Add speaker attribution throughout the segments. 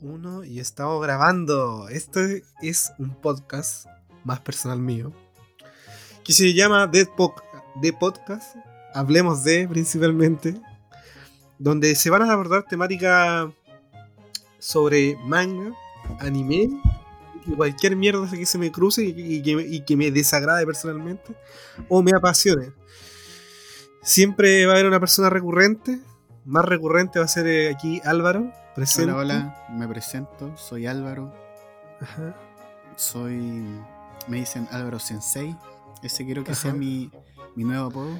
Speaker 1: Uno y estamos grabando. Esto es un podcast más personal mío que se llama The, Podcast. Hablemos de principalmente, donde se van a abordar temáticas sobre manga, anime y cualquier mierda que se me cruce y, que, me desagrade personalmente o me apasione. Siempre va a haber una persona recurrente. Más recurrente va a ser eh, aquí Álvaro.
Speaker 2: Presente. Hola, hola, me presento. Soy Álvaro. Ajá. Soy. Me dicen Álvaro Sensei. Ese quiero que sea mi, mi nuevo apodo.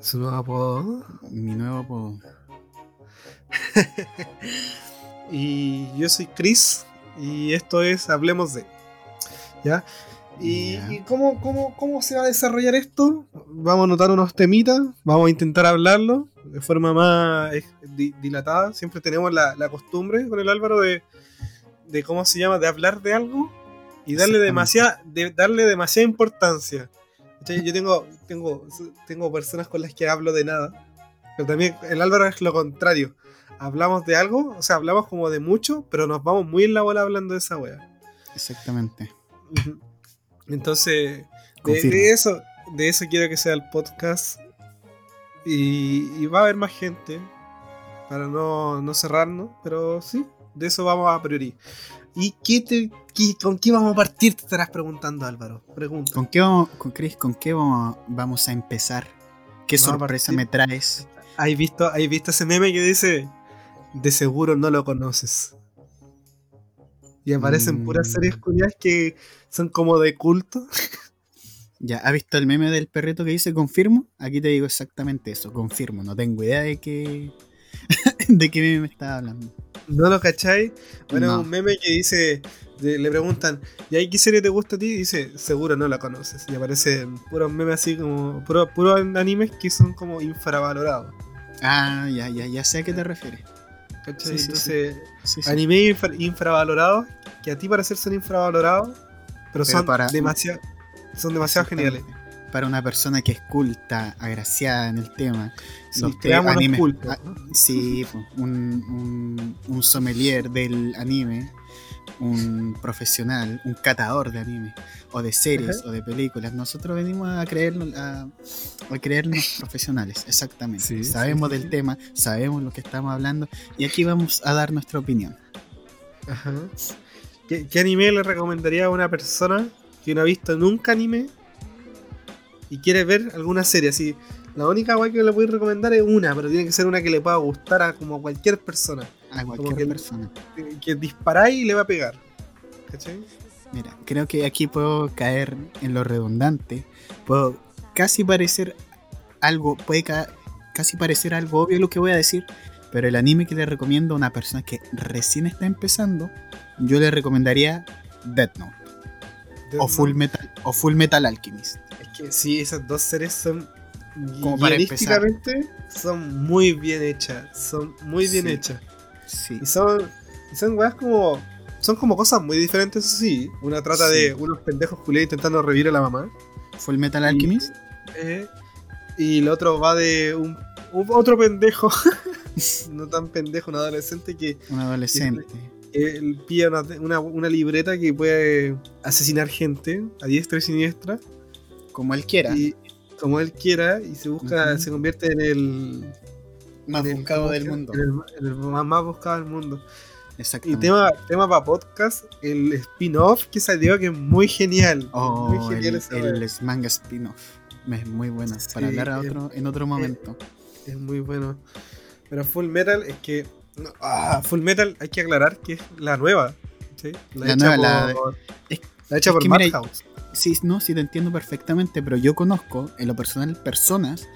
Speaker 1: ¿Su nuevo apodo?
Speaker 2: Mi nuevo apodo.
Speaker 1: y yo soy Chris. Y esto es Hablemos de. ¿Ya? ¿Y, cómo, cómo, se va a desarrollar esto? Vamos a anotar unos temitas, vamos a intentar hablarlo de forma más dilatada. Siempre tenemos la, costumbre con el Álvaro de, de, ¿cómo se llama?, de hablar de algo y darle demasiada, de darle demasiada importancia. Yo tengo, tengo, tengo personas con las que hablo de nada, pero también el Álvaro es lo contrario. Hablamos de algo, o sea, hablamos como de mucho, pero nos vamos muy en la bola hablando de esa wea.
Speaker 2: Exactamente.
Speaker 1: Entonces, de, eso, de eso quiero que sea el podcast. Y, va a haber más gente. Para no, no, cerrarnos. Pero sí, de eso vamos a priori. ¿Y qué te, con qué vamos a partir? Te estarás preguntando, Álvaro. Pregunta.
Speaker 2: ¿Con qué vamos, con Chris, con qué vamos, a empezar? ¿Qué sorpresa me traes?
Speaker 1: ¿Has visto, ¿Has visto ese meme que dice: De seguro no lo conoces? Y aparecen puras mm. series curiosas que son como de culto.
Speaker 2: Ya, ¿has visto el meme del perrito que dice confirmo? Aquí te digo exactamente eso, confirmo. No tengo idea de qué. de qué meme me estaba hablando.
Speaker 1: ¿No lo cacháis? Bueno, un meme que dice. le preguntan, ¿y ahí qué serie te gusta a ti? Y dice, seguro no la conoces. Y aparecen puros memes así como. puros puro animes que son como infravalorados.
Speaker 2: Ah, ya, ya, ya sé a qué te refieres.
Speaker 1: ¿Cachai? Entonces, anime infravalorados, que a ti parecer son infravalorados, pero, son, demasiado, son demasiado geniales.
Speaker 2: Para una persona que es culta, agraciada en el tema,
Speaker 1: los anime,
Speaker 2: ah, sí, un, un sommelier del anime un profesional, un catador de anime, o de series, o de películas. Nosotros venimos a creernos, a, creernos profesionales, exactamente. sabemos del tema, sabemos lo que estamos hablando, y aquí vamos a dar nuestra opinión.
Speaker 1: Ajá. ¿Qué, anime le recomendaría a una persona que no ha visto nunca anime y quiere ver alguna serie así? La única guay que le puedo recomendar es una, pero tiene que ser una que le pueda gustar a como cualquier persona.
Speaker 2: A cualquier que, persona.
Speaker 1: Que, disparáis y le va a pegar. ¿Cachai?
Speaker 2: Mira, creo que aquí puedo caer en lo redundante. Puedo casi parecer algo, puede casi parecer algo obvio lo que voy a decir, pero el anime que le recomiendo a una persona que recién está empezando, yo le recomendaría Death Note. O, Full Metal, o Full Metal Alchemist.
Speaker 1: Es que sí, esas dos series son como para son muy bien hechas. Son muy bien hechas. Sí. Y son, son weas como. Son como cosas muy diferentes, sí. Una trata de unos pendejos culiados intentando revivir a la mamá.
Speaker 2: Full Metal Alchemist.
Speaker 1: Eh, y el otro va de un, otro pendejo. no tan pendejo, un adolescente que.
Speaker 2: Un adolescente.
Speaker 1: Él pilla una, una, libreta que puede asesinar gente a diestra y siniestra.
Speaker 2: Como él quiera.
Speaker 1: Y, como él quiera y se busca, se convierte en el
Speaker 2: más buscado del mundo.
Speaker 1: el, más, buscado del mundo. Exacto. Y tema, tema para podcast, el spin-off que salió que es muy genial.
Speaker 2: Oh, muy genial el, el manga spin-off. Es muy bueno. para hablar otro, en otro momento.
Speaker 1: Es, muy bueno. Pero Full Metal es que. Ah, Full Metal hay que aclarar que es la nueva. ¿sí?
Speaker 2: La, nueva, la, la hecha por Madhouse sí, no, sí te entiendo perfectamente, pero yo conozco en lo personal personas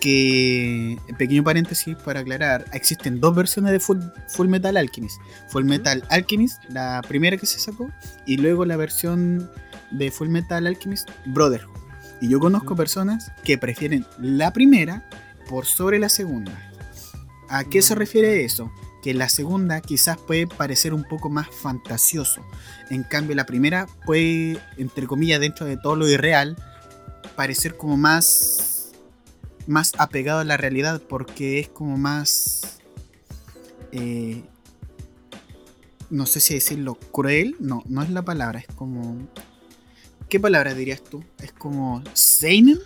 Speaker 2: que, pequeño paréntesis para aclarar, existen dos versiones de Full, Full Metal Alchemist. Full Metal Alchemist, la primera que se sacó, y luego la versión de Full Metal Alchemist Brotherhood. Y yo conozco personas que prefieren la primera por sobre la segunda. ¿A qué se refiere eso? que la segunda quizás puede parecer un poco más fantasioso. En cambio, la primera puede, entre comillas, dentro de todo lo irreal, parecer como más, más apegado a la realidad porque es como más... Eh, no sé si decirlo cruel, no, no es la palabra, es como... ¿Qué palabra dirías tú? ¿Es como seinen?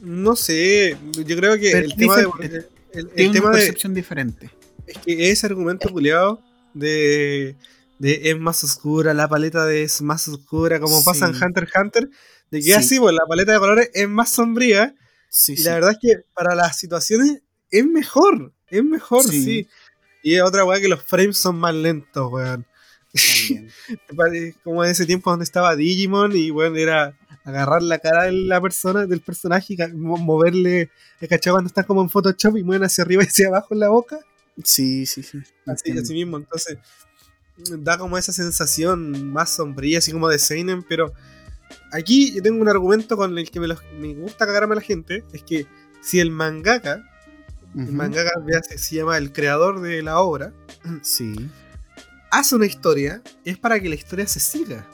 Speaker 1: No sé, yo creo que el tema de...
Speaker 2: El, el tema una percepción diferente.
Speaker 1: Es que ese argumento culiado de, de es más oscura, la paleta de es más oscura, como pasa en Hunter x Hunter, de que así, pues la paleta de colores es más sombría. y la verdad es que para las situaciones es mejor, es mejor, sí. Y es otra weá que los frames son más lentos, weón. Como en ese tiempo donde estaba Digimon y bueno, era agarrar la cara de la persona, del personaje y moverle, ¿cachai? Cuando estás como en Photoshop y mueven hacia arriba y hacia abajo en la boca.
Speaker 2: Sí, sí, sí.
Speaker 1: Así, así mismo, entonces da como esa sensación más sombría, así como de Seinen, pero aquí yo tengo un argumento con el que me, me gusta cagarme a la gente, es que si el mangaka el mangaka se llama el creador de la obra.
Speaker 2: Sí.
Speaker 1: Hace una historia, es para que la historia se siga.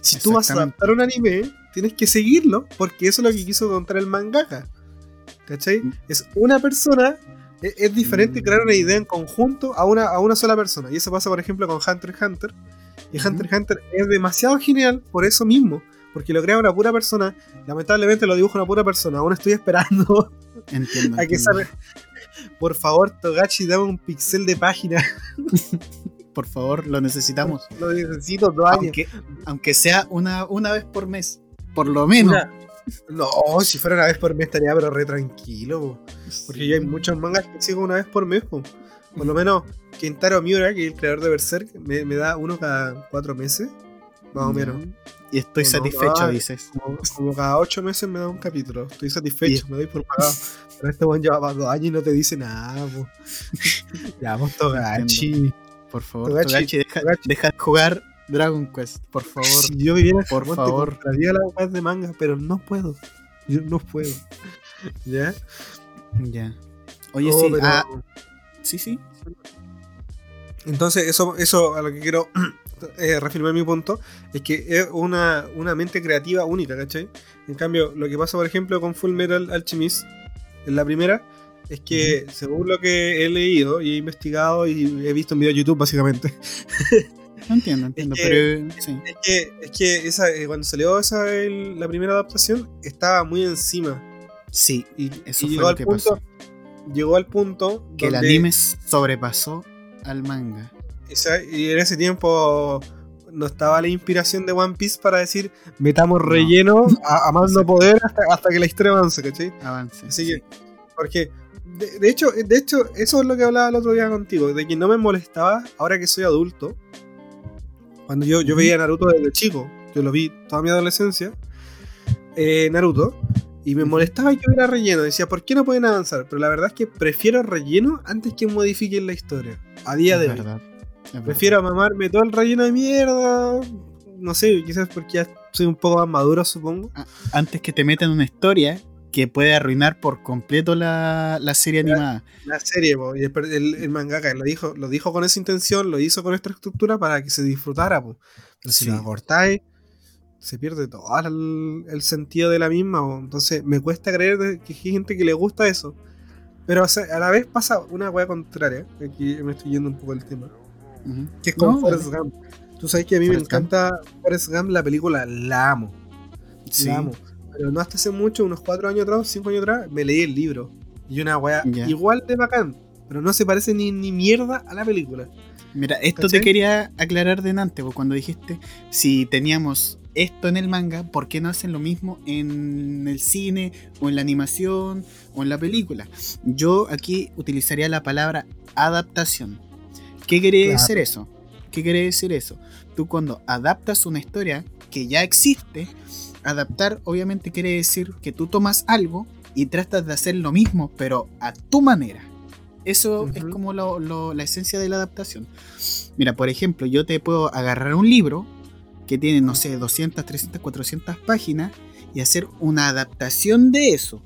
Speaker 1: Si tú vas a adaptar un anime, tienes que seguirlo, porque eso es lo que quiso contar el mangaka. ¿Cachai? Es una persona. E, es, diferente mm. crear una idea en conjunto a una, a una sola persona. Y eso pasa, por ejemplo, con Hunter x Hunter. Y Hunter x Hunter es demasiado genial por eso mismo. Porque lo crea una pura persona. Lamentablemente lo dibuja una pura persona. Aún estoy esperando
Speaker 2: Entiendo.
Speaker 1: a que Por favor, Togachi, dame un pixel de página.
Speaker 2: Por favor, lo necesitamos.
Speaker 1: Lo necesito dos años.
Speaker 2: Aunque, sea una, una vez por mes. Por lo menos.
Speaker 1: no, si fuera una vez por mes estaría pero re tranquilo. Porque ya hay muchos mangas que sigo una vez por mes. Por lo menos Kentaro Miura, que es el creador de Berserk, me, me da uno cada cuatro meses. Más o menos.
Speaker 2: Y estoy satisfecho, dices.
Speaker 1: Como, cada ocho meses me da un capítulo. Estoy satisfecho, me doy por pagado. Pero este buen lleva dos años y no te dice nada, po.
Speaker 2: ya, vos Togachi. Por favor, Togachi, deja, de jugar Dragon Quest, por favor.
Speaker 1: Si yo viviera por favor. Traía la web de manga, pero no puedo. Yo no puedo. ¿Ya?
Speaker 2: Ya. Oye, sí. Ah, sí, sí.
Speaker 1: Entonces, eso, eso a lo que quiero eh, reafirmar mi punto, es que es una, una, mente creativa única, ¿cachai? En cambio, lo que pasa, por ejemplo, con Full Metal Alchemist, en la primera, es que según lo que he leído y he investigado y he visto en video de YouTube, básicamente.
Speaker 2: No entiendo, entiendo,
Speaker 1: es que, pero Es que, es que esa, eh, cuando salió esa, la primera adaptación, estaba muy encima.
Speaker 2: Sí,
Speaker 1: y, eso fue llegó al punto, Llegó al punto
Speaker 2: que el anime sobrepasó al manga
Speaker 1: y en ese tiempo no estaba la inspiración de One Piece para decir metamos relleno a, más no poder hasta, que la historia avance, ¿cachai?
Speaker 2: Avance.
Speaker 1: Así que, porque de, hecho, de hecho, eso es lo que hablaba el otro día contigo, de que no me molestaba ahora que soy adulto. Cuando yo, yo veía Naruto desde chico, yo lo vi toda mi adolescencia, eh, Naruto, y me molestaba que hubiera relleno. Decía, ¿por qué no pueden avanzar? Pero la verdad es que prefiero relleno antes que modifiquen la historia. A día de hoy. Prefiero mamarme todo el relleno de mierda. No sé, quizás porque ya soy un poco más maduro, supongo.
Speaker 2: Antes que te metan una historia que puede arruinar por completo la, serie animada.
Speaker 1: La serie, y el, mangaka lo dijo, lo dijo con esa intención, lo hizo con esta estructura para que se disfrutara. Pero si la cortáis, se pierde todo el, sentido de la misma. Entonces me cuesta creer que hay gente que le gusta eso. Pero a la vez pasa una wea contraria. Aquí me estoy yendo un poco del tema que es como Forrest Gump. Tú sabes que a mí me encanta Forrest Gump, la película, la amo. La amo. Pero no hasta hace mucho, unos cuatro años atrás, cinco años atrás, me leí el libro. Y una weá igual de bacán, pero no se parece ni, ni mierda a la película.
Speaker 2: Mira, esto te quería aclarar de antes, cuando dijiste si teníamos esto en el manga, ¿por qué no hacen lo mismo en el cine o en la animación o en la película? Yo aquí utilizaría la palabra adaptación. ¿Qué quiere decir eso? ¿Qué quiere decir eso? Tú cuando adaptas una historia que ya existe, adaptar obviamente quiere decir que tú tomas algo y tratas de hacer lo mismo, pero a tu manera. Eso es como la esencia de la adaptación. Mira, por ejemplo, yo te puedo agarrar un libro que tiene, no sé, 200, 300, 400 páginas y hacer una adaptación de eso.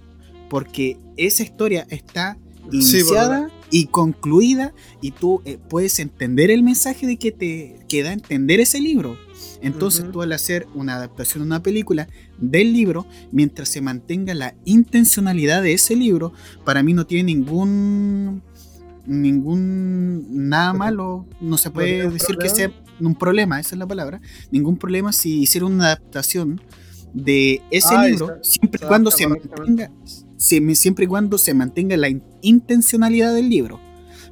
Speaker 2: Porque esa historia está iniciada y concluida y tú eh, puedes entender el mensaje de que te queda a entender ese libro. Entonces tú al hacer una adaptación a una película del libro, mientras se mantenga la intencionalidad de ese libro, para mí no tiene ningún ningún nada malo, no se puede decir que sea un problema, esa es la palabra, ningún problema si hicieron una adaptación de ese ah, libro, siempre y cuando se mantenga, siempre y cuando se mantenga la intencionalidad del libro.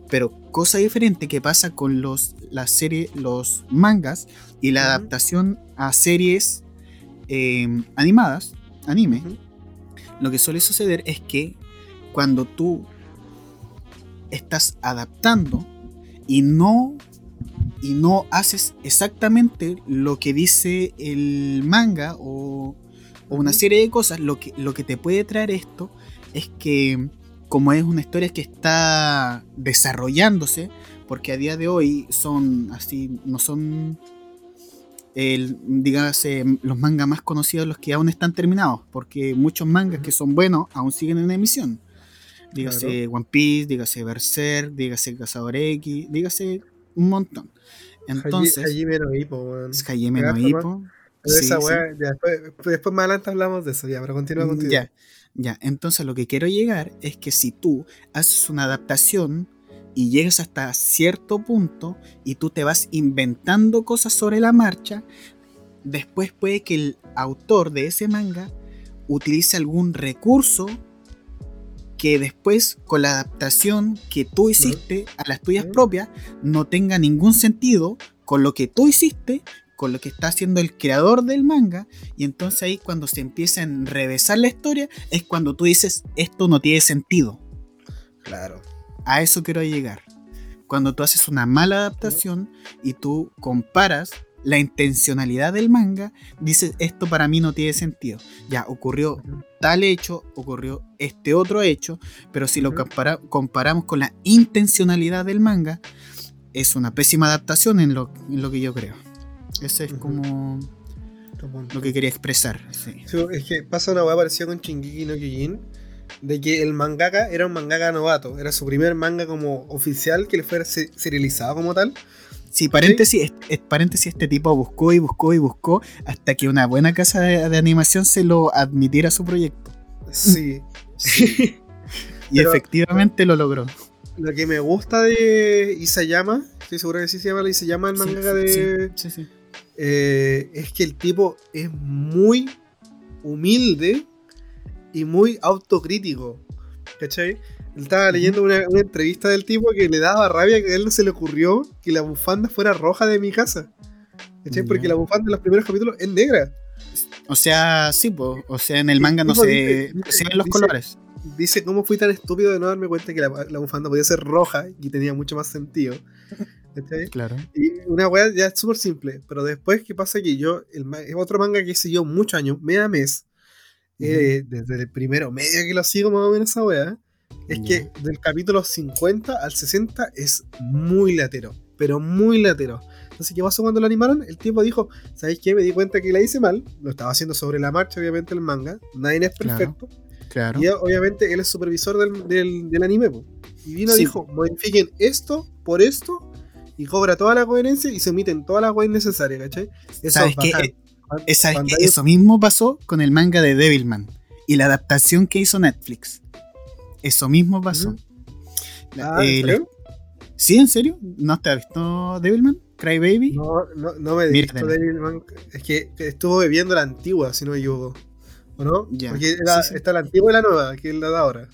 Speaker 2: Pero cosa diferente que pasa con los, la serie, los mangas y la adaptación a series em, animadas, anime, lo que suele suceder es que cuando tú estás adaptando y no y no haces exactamente lo que dice el manga o, una serie de cosas, lo que, lo que te puede traer esto es que como es una historia que está desarrollándose, porque a día de hoy son así, no son el, los mangas más conocidos los que aún están terminados, porque muchos mangas que son buenos aún siguen en emisión. Dígase One Piece, dígase Berserk, dígase Cazador X, dígase un montón. Entonces.
Speaker 1: Hajime no Hippo,
Speaker 2: Hajime no Hippo.
Speaker 1: esa después, después, más adelante hablamos de eso, ya, pero continúa contigo.
Speaker 2: Ya, ya. Entonces, lo que quiero llegar es que si tú haces una adaptación y llegas hasta cierto punto y tú te vas inventando cosas sobre la marcha, después puede que el autor de ese manga utilice algún recurso que después con la adaptación que tú hiciste a las tuyas propias no tenga ningún sentido con lo que tú hiciste, con lo que está haciendo el creador del manga, y entonces ahí cuando se empieza a enrevesar la historia es cuando tú dices esto no tiene sentido.
Speaker 1: Claro.
Speaker 2: A eso quiero llegar. Cuando tú haces una mala adaptación y tú comparas la intencionalidad del manga, dices, esto para mí no tiene sentido. Ya, ocurrió tal hecho, ocurrió este otro hecho, pero si lo comparamos con la intencionalidad del manga, es una pésima adaptación en lo, que yo creo. Ese es como lo que quería expresar.
Speaker 1: es que pasa una hueá parecida con Shingeki no Kyojin, de que el mangaka era un mangaka novato, era su primer manga como oficial que le fuera serializado como tal.
Speaker 2: Sí, paréntesis, paréntesis, este tipo buscó y buscó y buscó hasta que una buena casa de, animación se lo admitiera a su proyecto.
Speaker 1: Sí.
Speaker 2: y efectivamente lo logró.
Speaker 1: Lo que me gusta de Isayama, estoy seguro que sí se llama Isayama el manga de. Sí, sí, eh, es que el tipo es muy humilde y muy autocrítico. ¿Cachai? estaba leyendo una, entrevista del tipo que le daba rabia que a él no se le ocurrió que la bufanda fuera roja de mi casa. ¿Cachai? Porque la bufanda en los primeros capítulos es negra.
Speaker 2: O sea, sí, o sea, en el manga no se, ven los colores.
Speaker 1: Dice, ¿cómo fui tan estúpido de no darme cuenta que la, bufanda podía ser roja y tenía mucho más sentido?
Speaker 2: Claro.
Speaker 1: Y una weá ya es súper simple, pero después, ¿qué pasa? Que yo, el, es otro manga que siguió muchos años, mes a mes, eh, desde el primero medio que lo sigo más o menos esa weá, es que del capítulo 50 al 60 es muy latero, pero muy latero. Entonces, ¿qué pasó cuando lo animaron? El tipo dijo, ¿sabéis qué? Me di cuenta que la hice mal, lo estaba haciendo sobre la marcha, obviamente, el manga, nadie es perfecto. Claro, Y obviamente él es supervisor del, del, anime. Y vino y dijo, modifiquen esto por esto y cobra toda la coherencia y se omiten todas las weas necesarias, ¿cachai?
Speaker 2: Eso ¿Sabes qué? Eso mismo pasó con el manga de Devilman y la adaptación que hizo Netflix. Eso mismo pasó.
Speaker 1: Ah, ¿en serio?
Speaker 2: ¿Sí, en serio? ¿No te has visto Devilman? ¿Cry Baby?
Speaker 1: No, no, no me he visto Devilman. Es que estuvo bebiendo la antigua, si no me equivoco. ¿O no? Porque está la antigua y la nueva, que es la de ahora.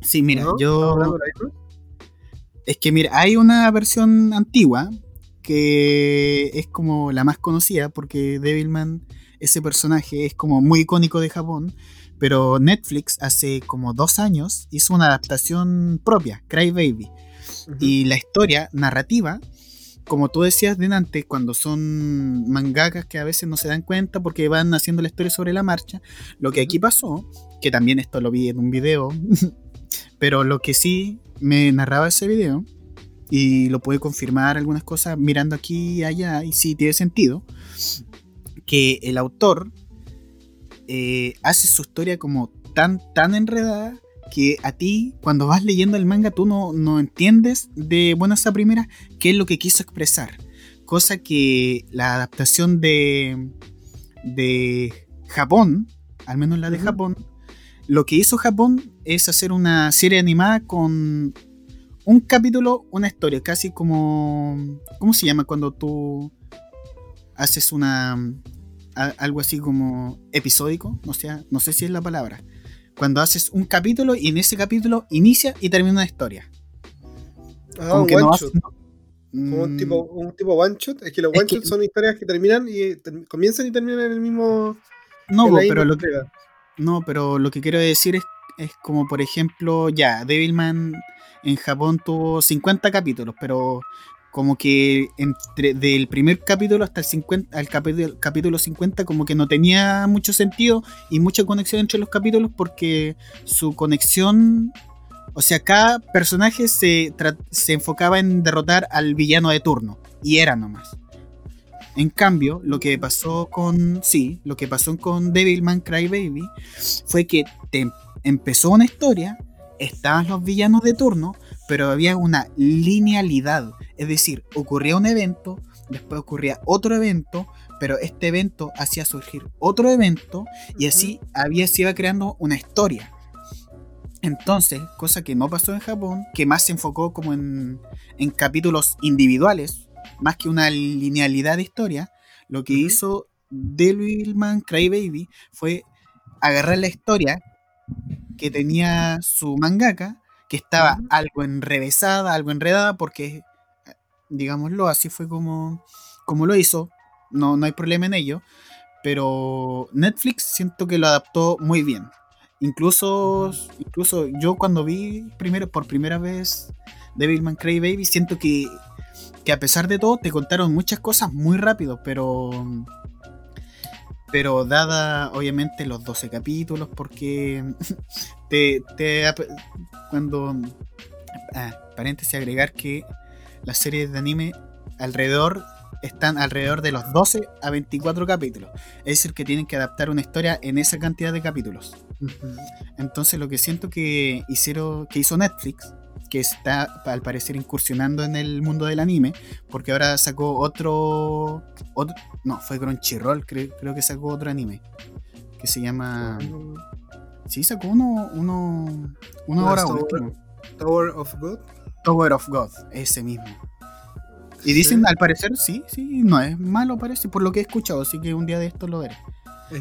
Speaker 2: Sí, mira, yo. Es que mira, hay una versión antigua que es como la más conocida porque Devilman, ese personaje, es como muy icónico de Japón. Pero Netflix hace como dos años hizo una adaptación propia, Cry Baby. Y la historia narrativa, como tú decías delante, cuando son mangakas que a veces no se dan cuenta porque van haciendo la historia sobre la marcha, lo que aquí pasó, que también esto lo vi en un video, pero lo que sí me narraba ese video, y lo puede confirmar algunas cosas mirando aquí y allá, y sí tiene sentido, que el autor eh, hace su historia como tan, tan enredada que a ti, cuando vas leyendo el manga, tú no, no entiendes de buenas a primeras qué es lo que quiso expresar. Cosa que la adaptación de, de Japón, al menos la de Japón, lo que hizo Japón es hacer una serie animada con un capítulo, una historia, casi como... ¿Cómo se llama cuando tú haces una... algo así como episódico? O sea, no sé si es la palabra. Cuando haces un capítulo y en ese capítulo inicia y termina una historia.
Speaker 1: Ah, como un one shot. Como un tipo, mm. un tipo one shot. Es que los one shots son historias que terminan y comienzan y terminan en el mismo.
Speaker 2: No, pero lo que, no, pero lo que quiero decir es, es como, por ejemplo, ya, Devilman en Japón tuvo 50 capítulos, pero como que entre del primer capítulo hasta el 50 al capítulo, capítulo 50 como que no tenía mucho sentido y mucha conexión entre los capítulos porque su conexión o sea cada personaje se, se enfocaba en derrotar al villano de turno y era nomás en cambio, lo que pasó con. Sí, lo que pasó con Devilman Crybaby fue que empezó una historia, estaban los villanos de turno, pero había una linealidad. Es decir, ocurría un evento, después ocurría otro evento, pero este evento hacía surgir otro evento y así había, se iba creando una historia. Entonces, cosa que no pasó en Japón, que más se enfocó como en, en capítulos individuales, más que una linealidad de historia, lo que hizo Devilman Crybaby fue agarrar la historia que tenía su mangaka, que estaba algo enrevesada, algo enredada, porque, digámoslo, así fue como, como lo hizo, no, no hay problema en ello, pero Netflix siento que lo adaptó muy bien. Incluso, incluso yo cuando vi primero, por primera vez Devilman Crybaby, siento que que a pesar de todo te contaron muchas cosas muy rápido, pero pero dada obviamente los 12 capítulos porque te, te cuando ah, paréntesis agregar que las series de anime alrededor están alrededor de los 12 a 24 capítulos. Es decir, que tienen que adaptar una historia en esa cantidad de capítulos. Entonces lo que siento que hicieron, que hizo Netflix que está al parecer incursionando en el mundo del anime, porque ahora sacó otro, otro no, fue Crunchyroll, creo, creo que sacó otro anime, que se llama... Sí, sacó uno, uno, uno ahora
Speaker 1: Tower, of God.
Speaker 2: Tower of God, ese mismo. Y dicen, al parecer, sí, sí, no es malo parece, por lo que he escuchado, así que un día de esto lo veré.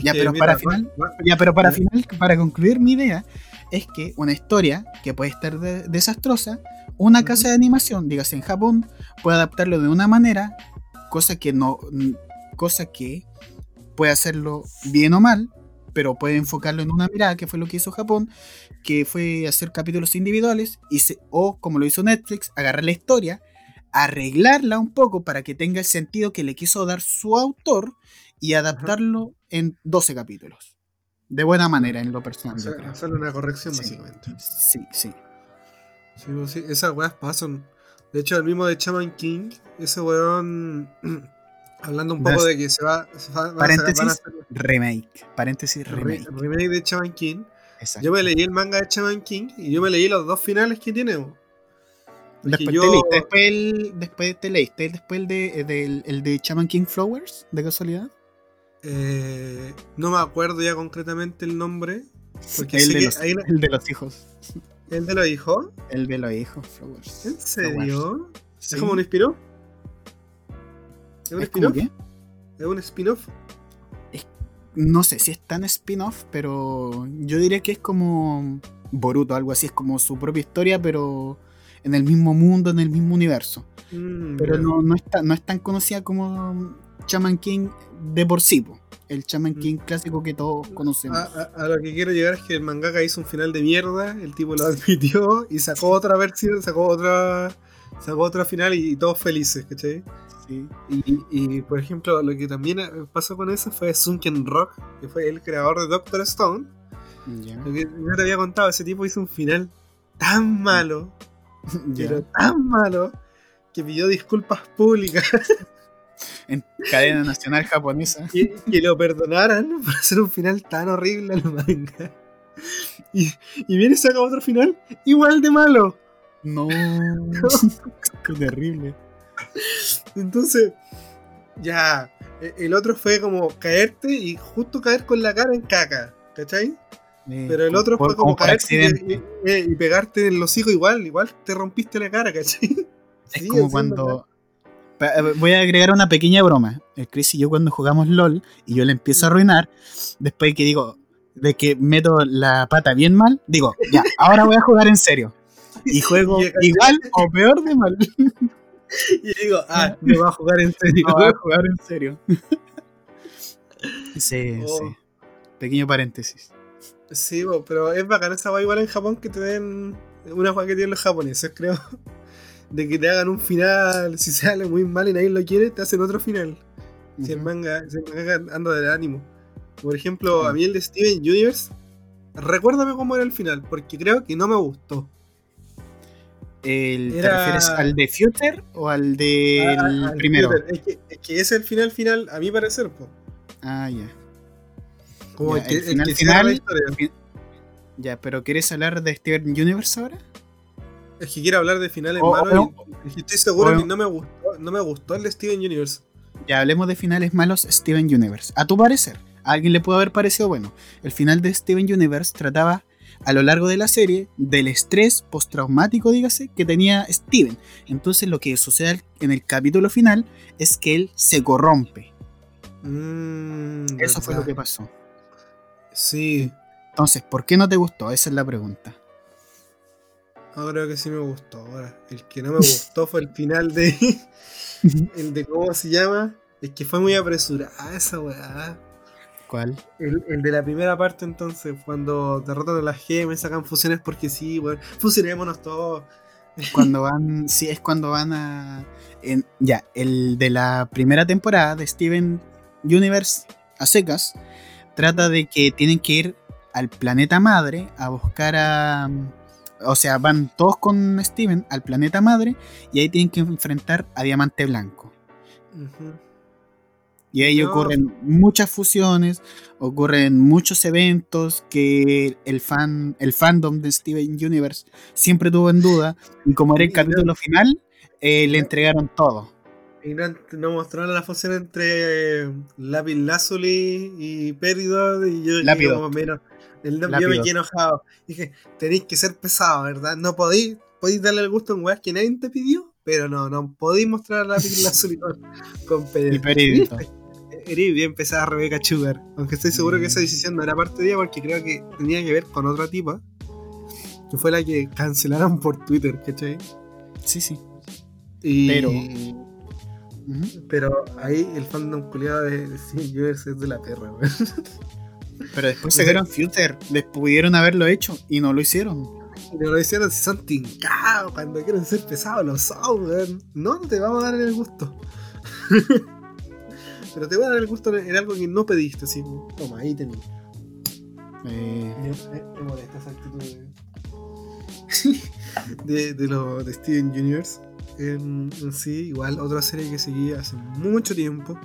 Speaker 2: ya, pero para final, ya, pero para final, para concluir mi idea, es que una historia que puede estar desastrosa, una casa de animación, dígase en Japón, puede adaptarlo de una manera, cosa que no, cosa que puede hacerlo bien o mal, pero puede enfocarlo en una mirada, que fue lo que hizo Japón, que fue hacer capítulos individuales, y o como lo hizo Netflix, agarrar la historia, arreglarla un poco para que tenga el sentido que le quiso dar su autor y adaptarlo en 12 capítulos de buena manera en lo personal.
Speaker 1: hacerle una corrección, básicamente.
Speaker 2: Sí, sí.
Speaker 1: Pues sí, esas weas pasan. De hecho, el mismo de Chaman King, ese weón. hablando un poco de que se va.
Speaker 2: paréntesis, remake. Paréntesis, remake.
Speaker 1: Remake de Chaman King. Exacto. Yo me leí el manga de Chaman King y yo me leí los dos finales que tiene.
Speaker 2: Después, te leíste, después, el, después te leíste después el de, el de Chaman King Flowers, de casualidad.
Speaker 1: Eh, no me acuerdo ya concretamente el nombre.
Speaker 2: Porque el, de los, el, de los, hijos.
Speaker 1: ¿El de los hijos?
Speaker 2: El de los hijos, Flowers.
Speaker 1: ¿En serio? ¿Es como un spin-off?
Speaker 2: ¿Es un spin-off?
Speaker 1: ¿Es un spin-off?
Speaker 2: No sé si es tan spin-off, pero yo diría que es como Boruto, algo así. Es como su propia historia, pero en el mismo mundo, en el mismo universo. Mm, pero no, no, está, no es tan conocida como Chaman King de por sí, el Chaman mm. King clásico que todos conocemos.
Speaker 1: A, lo que quiero llegar es que el mangaka hizo un final de mierda, el tipo lo admitió y sacó otra versión, sacó otra sacó otra final y, todos felices, ¿cachai? Sí. Y, por ejemplo, lo que también pasó con eso fue Sunken Rock, que fue el creador de Doctor Stone. Lo que yo te había contado, ese tipo hizo un final tan malo, pero tan malo, que pidió disculpas públicas.
Speaker 2: en cadena nacional japonesa.
Speaker 1: Que, que, lo perdonaran por hacer un final tan horrible al manga. Y, y viene y saca otro final igual de malo.
Speaker 2: No, qué terrible.
Speaker 1: Entonces, ya, e, el otro fue como caerte y justo caer con la cara en caca, ¿cachai? Pero el otro fue como caerte y, pegarte en los hijos igual, igual te rompiste la cara, ¿cachai?
Speaker 2: Es como cuando. Voy a agregar una pequeña broma. El Chris y yo cuando jugamos LOL y yo le empiezo a arruinar, después que digo, de que meto la pata bien mal, digo, ya, ahora voy a jugar en serio. Y juego igual o peor de mal.
Speaker 1: Y digo, ah, me voy a jugar en serio.
Speaker 2: voy a jugar en serio. Sí, oh. sí. Pequeño paréntesis.
Speaker 1: Sí, pero es bacán esa va igual en Japón que te den una juega que tienen los japoneses, creo. De que te hagan un final, si sale muy mal y nadie lo quiere, te hacen otro final. Si el manga, si el manga anda del ánimo. Por ejemplo, a mí el de Steven Universe, recuérdame cómo era el final, porque creo que no me gustó.
Speaker 2: El, ¿Te refieres al de Future o al del ah, primero?
Speaker 1: Es que, es que, es el final final, a mi parecer.
Speaker 2: Ah, ya. Como el, final, final Ya, pero ¿quieres hablar de Steven Universe ahora?
Speaker 1: Es que quiero hablar de finales malos. y, estoy seguro que no me, gustó, no me gustó el de Steven Universe.
Speaker 2: Ya hablemos de finales malos Steven Universe. A tu parecer, a alguien le puede haber parecido bueno. El final de Steven Universe trataba a lo largo de la serie del estrés postraumático, dígase, que tenía Steven. Entonces lo que sucede en el capítulo final es que él se corrompe.
Speaker 1: Mm,
Speaker 2: Eso fue lo que pasó.
Speaker 1: Sí.
Speaker 2: Entonces, ¿por qué no te gustó? Esa es la pregunta.
Speaker 1: No, creo que sí me gustó. Ahora, el que no me gustó fue el final de. el de cómo se llama. Es que fue muy apresurada esa weá.
Speaker 2: ¿Cuál?
Speaker 1: El, de la primera parte, entonces, cuando derrotan a las gemas, sacan fusiones porque sí, weón. Fusionémonos todos.
Speaker 2: Cuando van. sí, es cuando van a. ya, el de la primera temporada de Steven Universe a secas trata de que tienen que ir al planeta madre a buscar a o sea, van todos con Steven al planeta madre y ahí tienen que enfrentar a Diamante Blanco. Y ahí ocurren muchas fusiones, ocurren muchos eventos que el fan, el fandom de Steven Universe siempre tuvo en duda. Y como era el capítulo final, eh, le entregaron todo.
Speaker 1: Y no, mostraron la fusión entre eh, Lápiz Lazuli y Peridot y yo
Speaker 2: Lápido.
Speaker 1: menos el nombre yo me quedé enojado. Dije, tenéis que ser pesado, ¿verdad? No podéis, podéis darle el gusto a un weá que nadie te pidió, pero no, no podéis mostrar la película azul con,
Speaker 2: Pedrito.
Speaker 1: Eres bien pesada Rebeca Sugar. Aunque estoy seguro que esa decisión no era parte de ella porque creo que tenía que ver con otra tipa. Que fue la que cancelaron por Twitter, ¿cachai?
Speaker 2: Sí, sí.
Speaker 1: pero. Pero ahí el fandom culiado de, de es de la perra, weón.
Speaker 2: Pero después se dieron Future, les pudieron haberlo hecho y no lo hicieron.
Speaker 1: No lo hicieron si son tincados, cuando quieren ser pesados los son, No, te vamos a dar el gusto. Pero te voy a dar el gusto en algo que no pediste, así. Toma, ahí tenés. Eh... Me, molesta esa actitud de, de, lo de Steven Universe. En, en, sí, igual otra serie que seguí hace mucho tiempo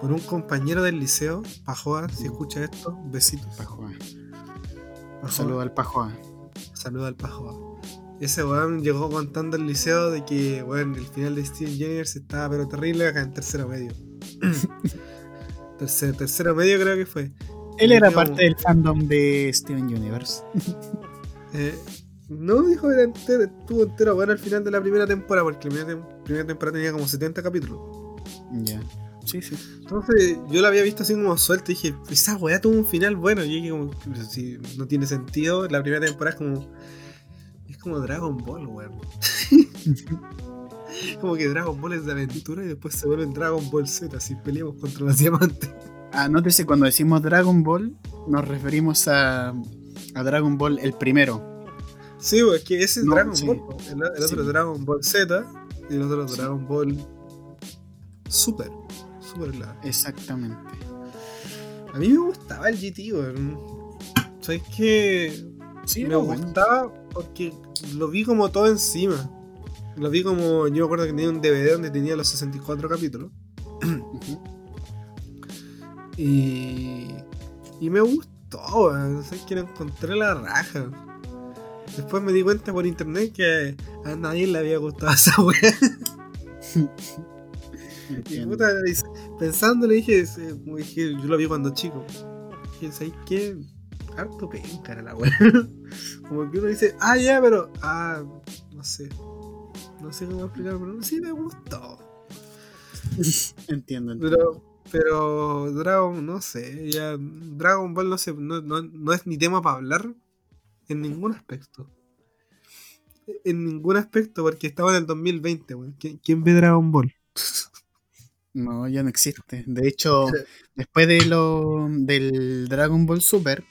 Speaker 1: por un compañero del liceo, Pajoa, si escucha esto, besitos.
Speaker 2: Pajoa. Saludo al Pajoa.
Speaker 1: Saludo al Pajoa. Ese weón llegó contando al liceo de que, weón, el final de Steven Universe estaba pero terrible acá en tercero medio. tercero, tercero medio creo que fue.
Speaker 2: Él era parte del fandom de Steven Universe.
Speaker 1: eh, no, dijo que entero, estuvo entero bueno al final de la primera temporada, porque la primera, temporada tenía como 70 capítulos.
Speaker 2: Ya. Sí, sí.
Speaker 1: Entonces yo la había visto así como suelta y dije, esa weá tuvo un final bueno. Y dije como, si no tiene sentido, la primera temporada es como. Es como Dragon Ball, weón. como que Dragon Ball es de aventura y después se vuelve en Dragon Ball Z, así peleamos contra los diamantes.
Speaker 2: Anótese, cuando decimos Dragon Ball, nos referimos a, a Dragon Ball el primero.
Speaker 1: Sí, es que ese es Dragon Ball. El, otro es Dragon Ball Z y el otro es Dragon Ball Super.
Speaker 2: Exactamente.
Speaker 1: A mí me gustaba el GT, weón. ¿Sabes qué? Sí, me gustaba porque lo vi como todo encima. Lo vi como. Yo me acuerdo que tenía un DVD donde tenía los 64 capítulos. y. Y me gustó, weón. ¿Sabes que encontré la raja? Después me di cuenta por internet que a nadie le había gustado esa weá. pensando le dije, dije, yo lo vi cuando chico. Dije, ¿sabes qué? harto penca era la weá. Como que uno dice, ah, ya, pero. Ah, no sé. No sé cómo explicarlo, pero sí me gustó.
Speaker 2: entiendo, entiendo.
Speaker 1: Pero, pero Dragon, no sé, ya. Dragon Ball no, sé, no, no, no es ni tema para hablar en ningún aspecto. En ningún aspecto, porque estaba en el 2020, weón. ¿Quién ve Dragon Ball?
Speaker 2: No, ya no existe. De hecho, después de lo del Dragon Ball Super,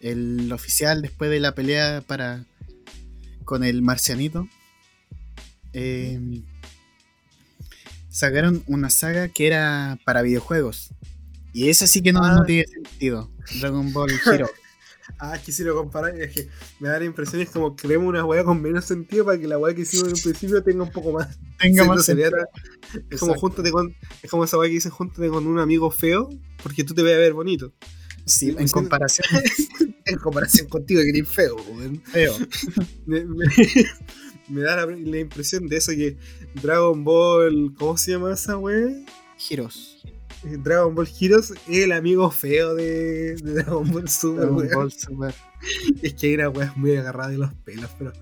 Speaker 2: el oficial, después de la pelea para con el marcianito, em, sacaron una saga que era para videojuegos. Y esa sí que no, no ah. tiene sentido. Dragon Ball Hero.
Speaker 1: Ah, es que si lo comparáis, es que me da la impresión es como creemos una weá con menos sentido para que la weá que hicimos en un principio tenga un poco más.
Speaker 2: Tenga más sentido.
Speaker 1: Es como júntate con. Es como esa weá que dice júntate con un amigo feo porque tú te vas a ver bonito.
Speaker 2: Sí, en comparación.
Speaker 1: en comparación contigo que eres feo, weón.
Speaker 2: Feo.
Speaker 1: me, da la, impresión de eso que Dragon Ball. ¿Cómo se llama esa weá?
Speaker 2: Giros.
Speaker 1: Dragon Ball Heroes es el amigo feo de, Dragon Ball Super. Dragon Ball Super. Es que hay una weá muy agarrada de los pelos, pero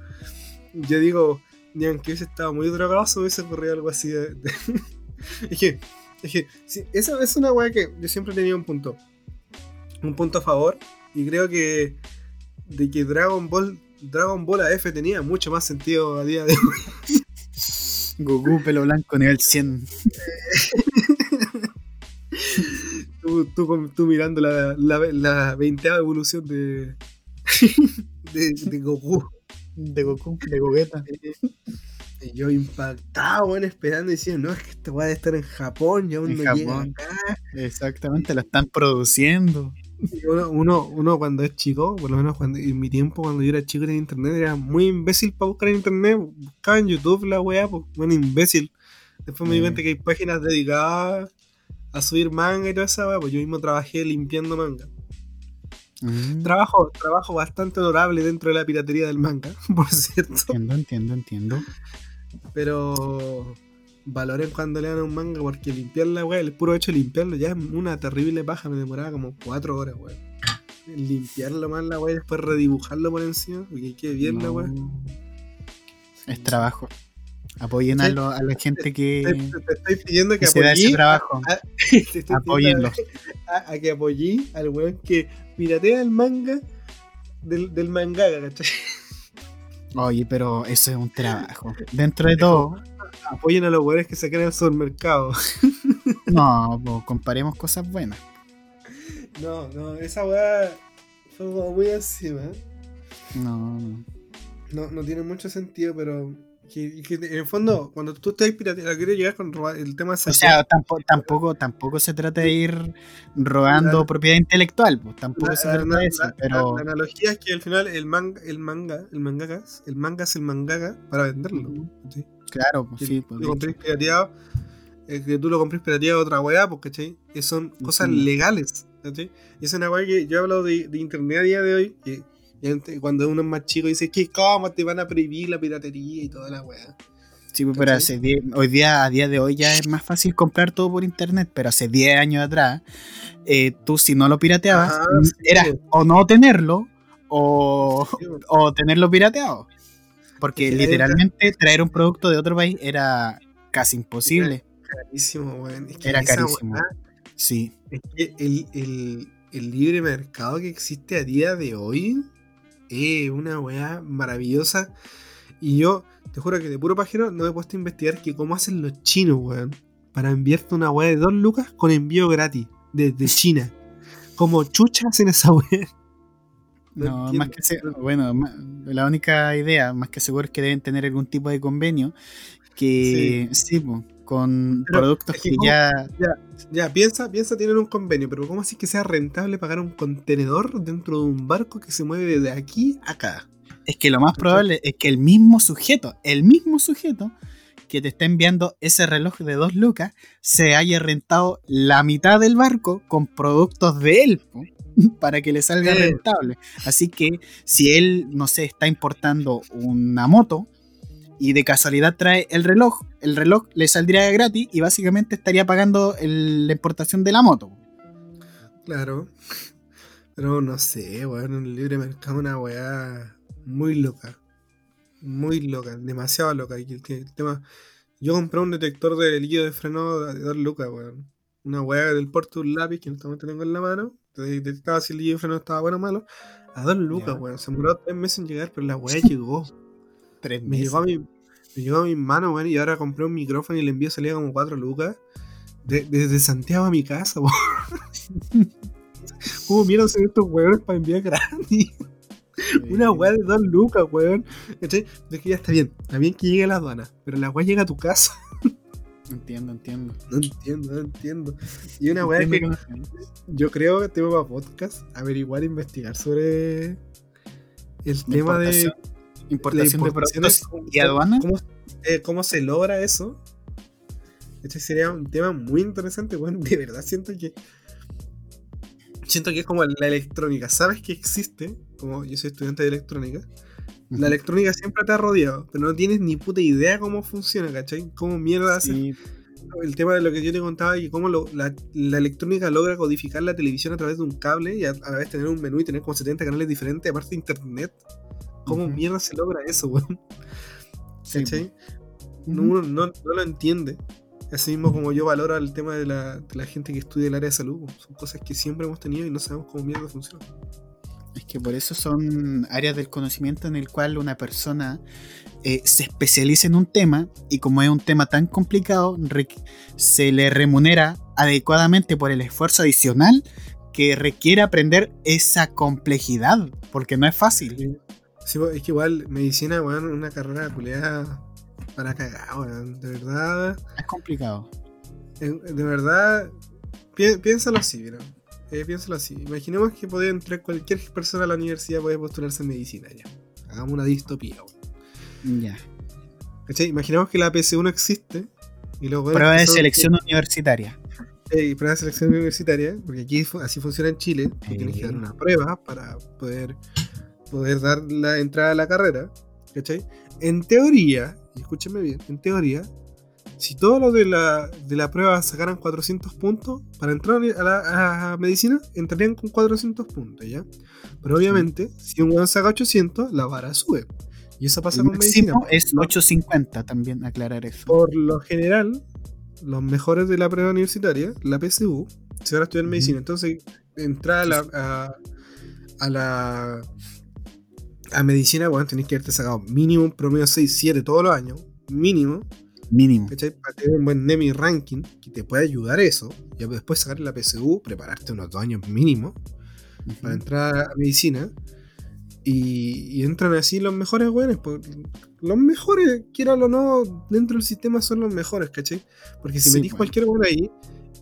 Speaker 1: yo digo, ni aunque hubiese estado muy drogado, hubiese ocurrido algo así de. es que, es que, sí, esa es una weá que yo siempre he tenido un punto. Un punto a favor. Y creo que de que Dragon Ball Dragon Ball AF tenía mucho más sentido a día de hoy.
Speaker 2: Goku pelo blanco nivel 100.
Speaker 1: tú, tú, mirando la, la, la evolución de, de, Goku.
Speaker 2: De Goku, de Gogeta.
Speaker 1: Y yo impactado, bueno, esperando y diciendo, no, es que esto va a estar en Japón y aún no llega acá.
Speaker 2: Exactamente, la están produciendo.
Speaker 1: Uno, uno, cuando es chico, por lo menos cuando, en mi tiempo cuando yo era chico en internet, era muy imbécil para buscar en internet. Buscaba en YouTube la weá, pues, bueno, imbécil. Después me di cuenta que hay páginas dedicadas a subir manga y toda esa weá, pues yo mismo trabajé limpiando manga. Mm. Trabajo, trabajo bastante honorable dentro de la piratería del manga, por cierto.
Speaker 2: Entiendo, entiendo, entiendo.
Speaker 1: Pero valoren cuando lean un manga porque limpiar la weá, el puro hecho de limpiarlo ya es una terrible paja, me demoraba como cuatro horas, weá. Limpiarlo más la weá y después redibujarlo por encima, porque quede bien la weá.
Speaker 2: Es trabajo. Apoyen a, la gente que.
Speaker 1: Te, estoy pidiendo que, apoyé.
Speaker 2: ese trabajo.
Speaker 1: Apoyenlo. A, que apoyé al weón que piratea el manga del, del mangaka, ¿cachai?
Speaker 2: Oye, pero eso es un trabajo. Dentro de todo.
Speaker 1: Apoyen a los weones que se en el supermercado.
Speaker 2: no, pues comparemos cosas buenas.
Speaker 1: No, no, esa weá fue como muy encima.
Speaker 2: No, no.
Speaker 1: No, no tiene mucho sentido, pero que, en el fondo, cuando tú estás pirateando, quieres llegar con el tema
Speaker 2: de O sea, tampoco, tampoco, tampoco se trata de ir robando propiedad intelectual, pues tampoco se trata de eso. pero...
Speaker 1: La, analogía es que al final el manga, el manga, el mangaka, el manga es el mangaka para venderlo.
Speaker 2: Claro, pues sí. Pues,
Speaker 1: lo pirateado, que tú lo compres pirateado a otra weá, porque son cosas legales. Y es una weá que yo he hablado de, de, internet a día de hoy, que cuando uno es más chico dice que cómo te van a prohibir la piratería y toda la weá.
Speaker 2: Sí, pues, pero hace hoy día, a día de hoy ya es más fácil comprar todo por internet, pero hace 10 años atrás, eh, tú si no lo pirateabas, era o no tenerlo o, o tenerlo pirateado. Porque literalmente traer un producto de otro país era casi imposible.
Speaker 1: Era carísimo,
Speaker 2: era carísimo. sí.
Speaker 1: Es que el, el, el libre mercado que existe a día de hoy eh, una weá maravillosa. Y yo, te juro que de puro pajero no me he puesto a investigar que cómo hacen los chinos, weón. Para enviarte una weá de dos lucas con envío gratis desde China. Como chuchas en esa weá.
Speaker 2: No, más que bueno, la única idea, más que seguro es que deben tener algún tipo de convenio que sí, pues, con productos que, ya...
Speaker 1: ya... piensa, piensa tienen un convenio, pero ¿cómo así que sea rentable pagar un contenedor dentro de un barco que se mueve de aquí a acá?
Speaker 2: Es que lo más probable es que el mismo sujeto, el mismo sujeto que te está enviando ese reloj de dos lucas, se haya rentado la mitad del barco con productos de él, para que le salga rentable. Así que si él, no sé, está importando una moto, y de casualidad trae el reloj, el reloj le saldría gratis y básicamente estaría pagando la importación de la moto.
Speaker 1: Claro. Pero no sé, weón, en el libre mercado una weá muy loca. Muy loca, demasiado loca. Y el, tema. Yo compré un detector de líquido de freno de 2 lucas, weón. Una weá del porto de un lápiz que en este momento tengo en la mano. Detectaba si el líquido de freno estaba bueno o malo. A 2 lucas, weón. Se demoró 3 meses en llegar, pero la weá llegó. 3 meses. Me llegó a mi, me llegó a mis manos, weón, y ahora compré un micrófono y el envío salía como 4 lucas. desde Santiago a mi casa, weón. ¿Cómo mierda son estos weones para enviar gratis? Una weá de 2 lucas, weón. Es que ya está bien. Está bien que llegue a la aduana, pero la weá llega a tu casa.
Speaker 2: Entiendo, entiendo.
Speaker 1: No entiendo, no entiendo. Y una weá que yo creo que tengo para podcast averiguar, investigar sobre el tema de
Speaker 2: importación, de productos y aduana.
Speaker 1: Eh, cómo, se logra eso? Este sería un tema muy interesante, bueno, de verdad siento que siento que es como la electrónica, sabes que existe, como yo soy estudiante de electrónica, la electrónica siempre te ha rodeado, pero no tienes ni puta idea cómo funciona, ¿cachai? Cómo mierda hace el tema de lo que yo te contaba y cómo la, electrónica logra codificar la televisión a través de un cable y a, la vez tener un menú y tener como 70 canales diferentes, aparte de internet. ¿Cómo mierda se logra eso, weón? Uno no, lo entiende. Así mismo como yo valoro el tema de la, de la gente que estudia el área de salud. Son cosas que siempre hemos tenido y no sabemos cómo mierda funciona.
Speaker 2: Es que por eso son áreas del conocimiento en el cual una persona eh, se especializa en un tema y como es un tema tan complicado, se le remunera adecuadamente por el esfuerzo adicional que requiere aprender esa complejidad, porque no es fácil.
Speaker 1: Sí, es que igual medicina, weón, una carrera culeada para cagar, weón. De verdad.
Speaker 2: Es complicado.
Speaker 1: De verdad, piénsalo así, mira. Eh, piénsalo así. Imaginemos que podía entrar cualquier persona a la universidad puede postularse en medicina ya. Hagamos una distopía,
Speaker 2: weón. Ya.
Speaker 1: ¿Cachai? Imaginemos que la PC1 existe.
Speaker 2: Y luego prueba de selección universitaria.
Speaker 1: Eh, prueba de selección universitaria, porque aquí así funciona en Chile. tienes que dar una prueba para poder poder dar la entrada a la carrera, ¿cachai? En teoría, y escúchenme bien, en teoría, si todos los de la, de la prueba sacaran 400 puntos, para entrar a la medicina, entrarían con 400 puntos, ¿ya? Pero obviamente, si un weón saca 800, la vara sube. Y eso pasa con medicina.
Speaker 2: Es 850 también, aclarar eso.
Speaker 1: Por lo general, los mejores de la prueba universitaria, la PSU, se van a estudiar medicina. Entonces, entrar a, a la a medicina, bueno, tenéis que haberte sacado mínimo un promedio 6, 7 todos los años. Mínimo.
Speaker 2: Mínimo.
Speaker 1: ¿Cachai? Para tener un buen NEMI ranking que te pueda ayudar eso. Y después sacar la PSU, prepararte unos dos años mínimo para entrar a medicina. Y, entran así los mejores weones. Los mejores, quieran o no, dentro del sistema son los mejores, ¿cachai? Porque si metís cualquier weón ahí,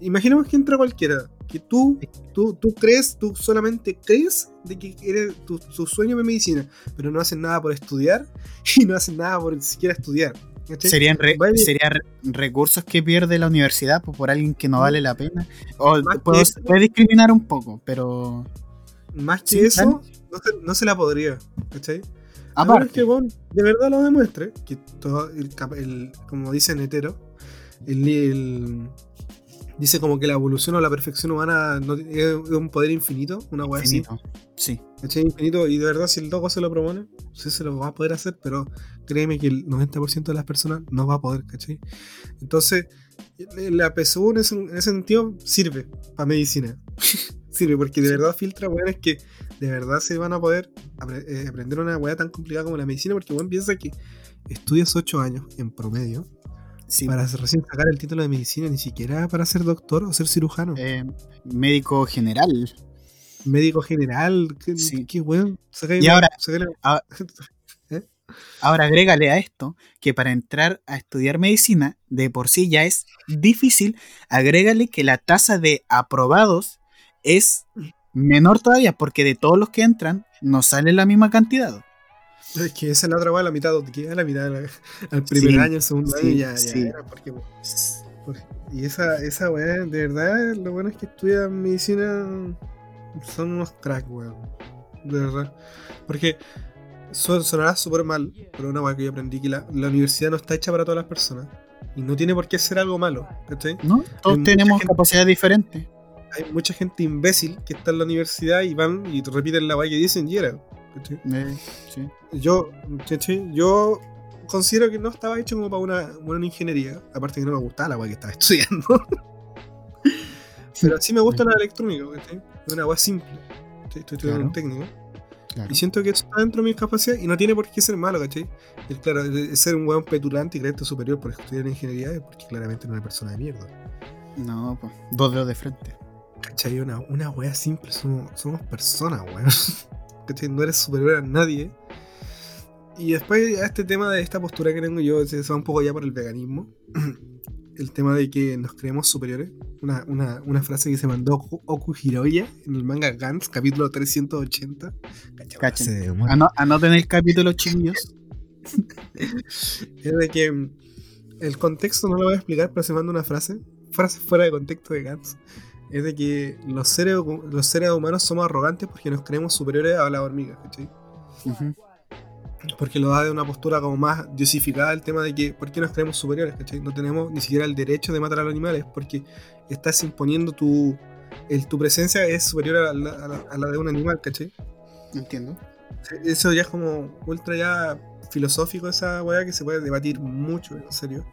Speaker 1: imaginemos que entra cualquiera que tú, tú, tú crees, tú solamente crees de que eres tu, sueño de medicina, pero no hacen nada por estudiar y no hacen nada por siquiera estudiar.
Speaker 2: Serían, recursos que pierde la universidad por, alguien que no vale la pena. O puedo, discriminar un poco, pero.
Speaker 1: Más que eso, no se, la podría. ¿Cachai? Aparte. que de verdad lo demuestre, que todo el, como dice Netero, el, el, dice como que la evolución o la perfección humana no, es un poder infinito, una weá así.
Speaker 2: Sí.
Speaker 1: ¿Cachai? Infinito, y de verdad, si el loco se lo propone, sí se lo va a poder hacer, pero créeme que el 90% de las personas no va a poder, ¿cachai? Entonces, la PSU en ese, sentido sirve para medicina. sirve porque de verdad filtra weones que de verdad se van a poder eh, aprender una weá tan complicada como la medicina, porque weón piensa que estudias 8 años en promedio para recién sacar el título de medicina, ni siquiera para ser doctor o ser cirujano.
Speaker 2: Eh, médico general.
Speaker 1: Médico general, qué, sí. qué bueno.
Speaker 2: y ahora, ¿Eh? ahora agrégale a esto que para entrar a estudiar medicina de por sí ya es difícil, agrégale que la tasa de aprobados es menor todavía porque de todos los que entran no sale la misma cantidad.
Speaker 1: Es que esa es la otra weá, la mitad, que la mitad al primer año, al segundo año, ya, ya era, porque, Y esa, esa weá, de verdad, lo bueno es que estudian medicina son unos cracks, weón. De verdad. Porque sonará súper mal, pero una weá que yo aprendí que la, universidad no está hecha para todas las personas. Y no tiene por qué ser algo malo, ¿cachai?
Speaker 2: No, todos tenemos capacidades diferentes.
Speaker 1: hay mucha gente imbécil que está en la universidad y van y repiten la guay que dicen y era. Eh, yo, yo considero que no estaba hecho como para una, una ingeniería. Aparte que no me gustaba la guay que estaba estudiando. Pero sí me gusta la electrónica, Es una guay simple. Estoy estudiando un técnico. Y siento que eso está dentro de mis capacidades y no tiene por qué ser malo, ¿cachai? El, claro, ser un weón petulante y creerte superior por estudiar ingeniería es porque claramente no es una persona de mierda.
Speaker 2: No, pues, dos dedos de frente.
Speaker 1: ¿Cachai? Una, una wea simple, somos, somos personas, weón. ¿Cachai? No eres superior a nadie. Y después a este tema de esta postura que tengo yo, se va un poco ya por el veganismo. el tema de que nos creemos superiores. Una, una, una frase que se mandó Oku Hiroya en el manga Gans, capítulo 380.
Speaker 2: Cachen. Anoten el capítulo, chiquillos.
Speaker 1: es de que mm, el contexto no lo voy a explicar, pero se manda una frase. Frase fuera de contexto de Gans. Es de que los seres, los seres humanos somos arrogantes porque nos creemos superiores a la hormiga, ¿cachai? porque lo da de una postura como más diosificada el tema de que ¿por qué nos creemos superiores? ¿cachai? No tenemos ni siquiera el derecho de matar a los animales porque estás imponiendo tu, el, tu presencia es superior a la, de un animal, ¿cachai?
Speaker 2: Entiendo.
Speaker 1: Eso ya es como ultra ya filosófico esa weá que se puede debatir mucho, en serio.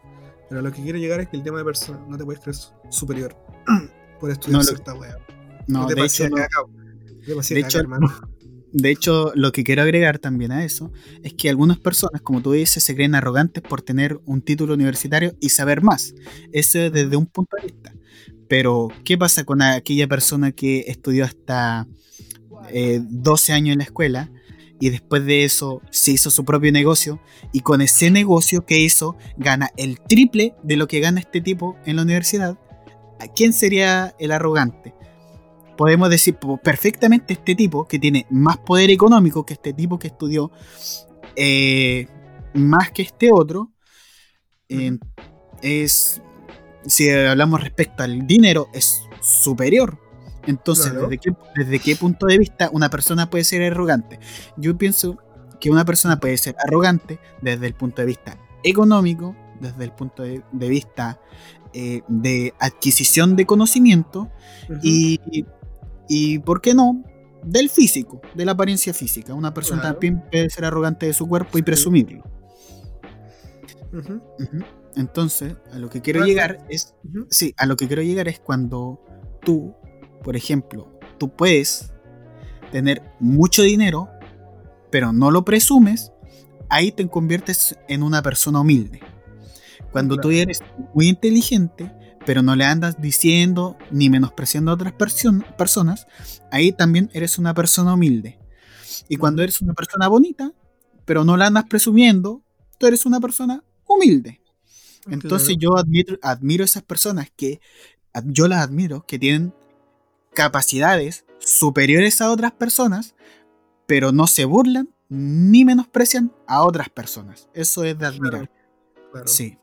Speaker 1: Pero lo que quiero llegar es que el tema de persona no te puedes creer superior por estudiar no, cierta.
Speaker 2: No, de hecho, de hecho, hermano de hecho, lo que quiero agregar también a eso es que algunas personas, como tú dices, se creen arrogantes por tener un título universitario y saber más. Eso es desde un punto de vista. Pero, ¿qué pasa con aquella persona que estudió hasta 12 eh, años en la escuela y después de eso se hizo su propio negocio y con ese negocio que hizo gana el triple de lo que gana este tipo en la universidad? ¿A quién sería el arrogante? podemos decir perfectamente este tipo que tiene más poder económico que este tipo que estudió eh, más que este otro es si hablamos respecto al dinero es superior entonces ¿desde, qué, ¿desde qué punto de vista una persona puede ser arrogante? Yo pienso que una persona puede ser arrogante desde el punto de vista económico, desde el punto de, vista eh, de adquisición de conocimiento y y, ¿por qué no? Del físico, de la apariencia física. Una persona también puede ser arrogante de su cuerpo y presumirlo. Entonces, a lo que quiero llegar es. Sí, a lo que quiero llegar es cuando tú, por ejemplo, tú puedes tener mucho dinero, pero no lo presumes, ahí te conviertes en una persona humilde. Cuando tú eres muy inteligente, pero no le andas diciendo ni menospreciando a otras personas, ahí también eres una persona humilde. Y cuando eres una persona bonita, pero no la andas presumiendo, tú eres una persona humilde. Entonces yo admiro, admiro esas personas que yo las admiro, que tienen capacidades superiores a otras personas, pero no se burlan ni menosprecian a otras personas. Eso es de admirar. Sí.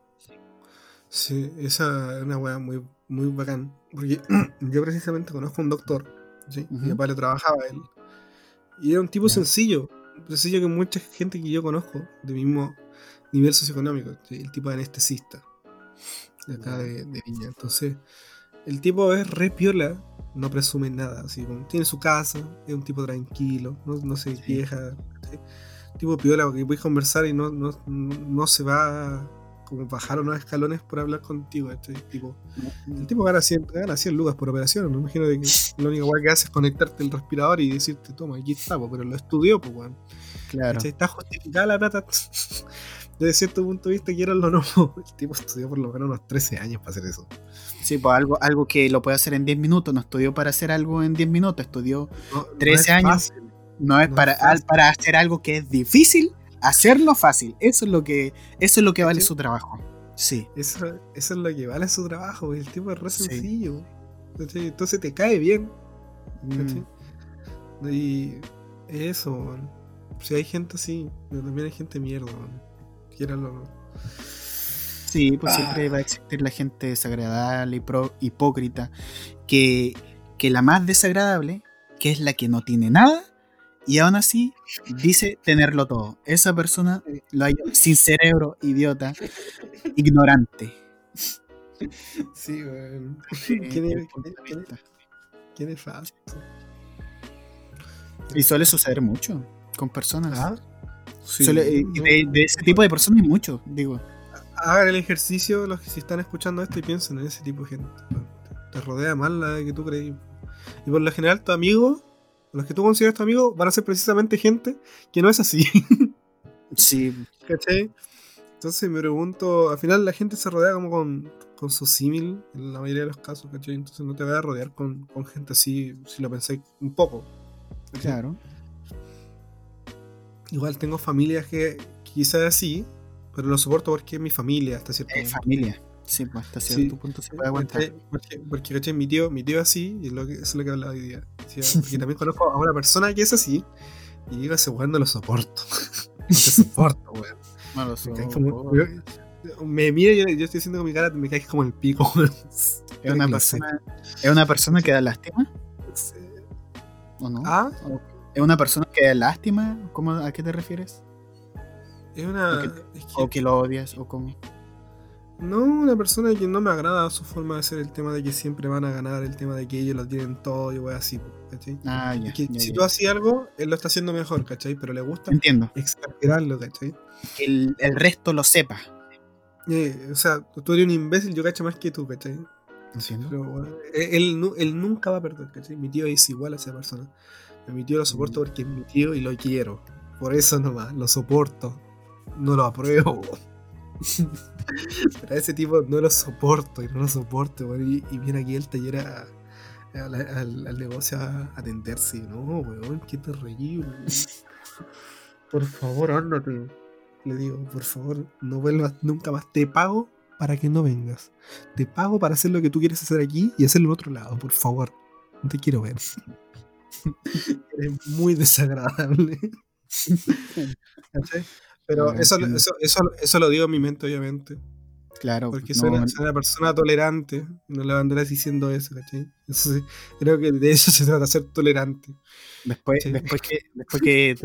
Speaker 1: Sí, esa es una weá muy, muy bacán. Porque yo precisamente conozco a un doctor, ¿sí? mi papá le trabajaba él. Y era un tipo sencillo, sencillo que mucha gente que yo conozco, de mismo nivel socioeconómico, el tipo de anestesista, de acá de, Viña. Entonces, el tipo es re piola, no presume nada, así tiene su casa, es un tipo tranquilo, no, no se queja. Tipo piola, porque puedes conversar y no, no, no se va como bajar unos escalones por hablar contigo. Este tipo. El tipo gana 100, gana 100 lucas por operación. Me imagino que lo único que hace es conectarte el respirador y decirte, toma, aquí está, pero lo estudió, pues, weón. Claro. Está justificada la plata. Desde cierto punto de vista, quiero lo no. El tipo estudió por lo menos unos 13 años para hacer eso.
Speaker 2: Sí, pues algo, algo que lo puede hacer en 10 minutos. No estudió para hacer algo en 10 minutos, estudió 13 años. No es, para, para hacer algo que es difícil hacerlo fácil. Eso es lo que, eso es lo que vale su trabajo. Sí.
Speaker 1: Eso, eso, es lo que vale su trabajo. El tipo es re sencillo. Entonces te cae bien. Mm. Y eso, Si hay gente así, pero también hay gente mierda, Quieranlo
Speaker 2: Sí, pues siempre va a existir la gente desagradable y pro, hipócrita. Que, que la más desagradable, que es la que no tiene nada, y aún así dice tenerlo todo. Esa persona lo hay sin cerebro, idiota, ignorante.
Speaker 1: Sí, weón. Qué nefasto.
Speaker 2: Y suele suceder mucho con personas. ¿Ah? de, ese tipo de personas hay mucho, digo.
Speaker 1: Hagan el ejercicio los que si están escuchando esto y piensen en ese tipo de gente. Te rodea más la que tú crees. Y por lo general, tu amigo, los que tú consideras tu amigo, van a ser precisamente gente que no es así.
Speaker 2: sí.
Speaker 1: ¿Cachai? Entonces me pregunto, al final la gente se rodea como con, con su símil en la mayoría de los casos, ¿cachai? Entonces no te vas a rodear con, con gente así, si lo pensáis un poco.
Speaker 2: Claro.
Speaker 1: Igual tengo familias que quizás así, pero lo soporto porque es mi familia hasta cierto
Speaker 2: punto. familia. Sí, pues, hasta cierto punto se puede aguantar.
Speaker 1: Porque, porque, Mi tío, mi tío es así, y es lo que, es lo que hablaba hoy día. Porque también conozco a una persona que es así, y digo, ese weón no lo soporto. no te soporto, weón. No lo soporto. me mira y yo, yo, estoy haciendo con mi cara, me caes como el pico,
Speaker 2: ¿Es una, persona, ¿Es una persona que da lástima? ¿O no?
Speaker 1: ¿Ah?
Speaker 2: ¿Es una persona que da lástima? ¿Cómo, ¿A qué te refieres?
Speaker 1: Es una.
Speaker 2: ¿O que, lo odias? ¿O cómo?
Speaker 1: No, una persona que no me agrada su forma de ser el tema de que siempre van a ganar, el tema de que ellos lo tienen todo y wey así, ¿cachai?
Speaker 2: Ah, ya,
Speaker 1: si tú haces algo, él lo está haciendo mejor, ¿cachai? Pero le gusta
Speaker 2: Entiendo.
Speaker 1: exagerarlo, ¿cachai?
Speaker 2: El, el resto lo sepa.
Speaker 1: Eh, o sea, tú eres un imbécil, yo cacho más que tú, ¿cachai?
Speaker 2: Pero,
Speaker 1: él, él, nunca va a perder, ¿cachai? Mi tío es igual a esa persona. Mi tío lo soporto mm. porque es mi tío y lo quiero. Por eso nomás, lo soporto. No lo apruebo. Pero a ese tipo no lo soporto y no lo soporto, y, viene aquí el taller al, negocio a atenderse. No, weón, qué terrible. Por favor, ándate. Le digo, por favor, no vuelvas nunca más. Te pago para que no vengas. Te pago para hacer lo que tú quieres hacer aquí y hacerlo en otro lado, por favor. No te quiero ver. Eres muy desagradable. Pero eso, eso, eso, eso, lo digo en mi mente, obviamente.
Speaker 2: Claro.
Speaker 1: Porque soy, una, persona tolerante. No le andarás diciendo eso, ¿cachai? creo que de eso se trata, ser tolerante.
Speaker 2: Después, después que, después que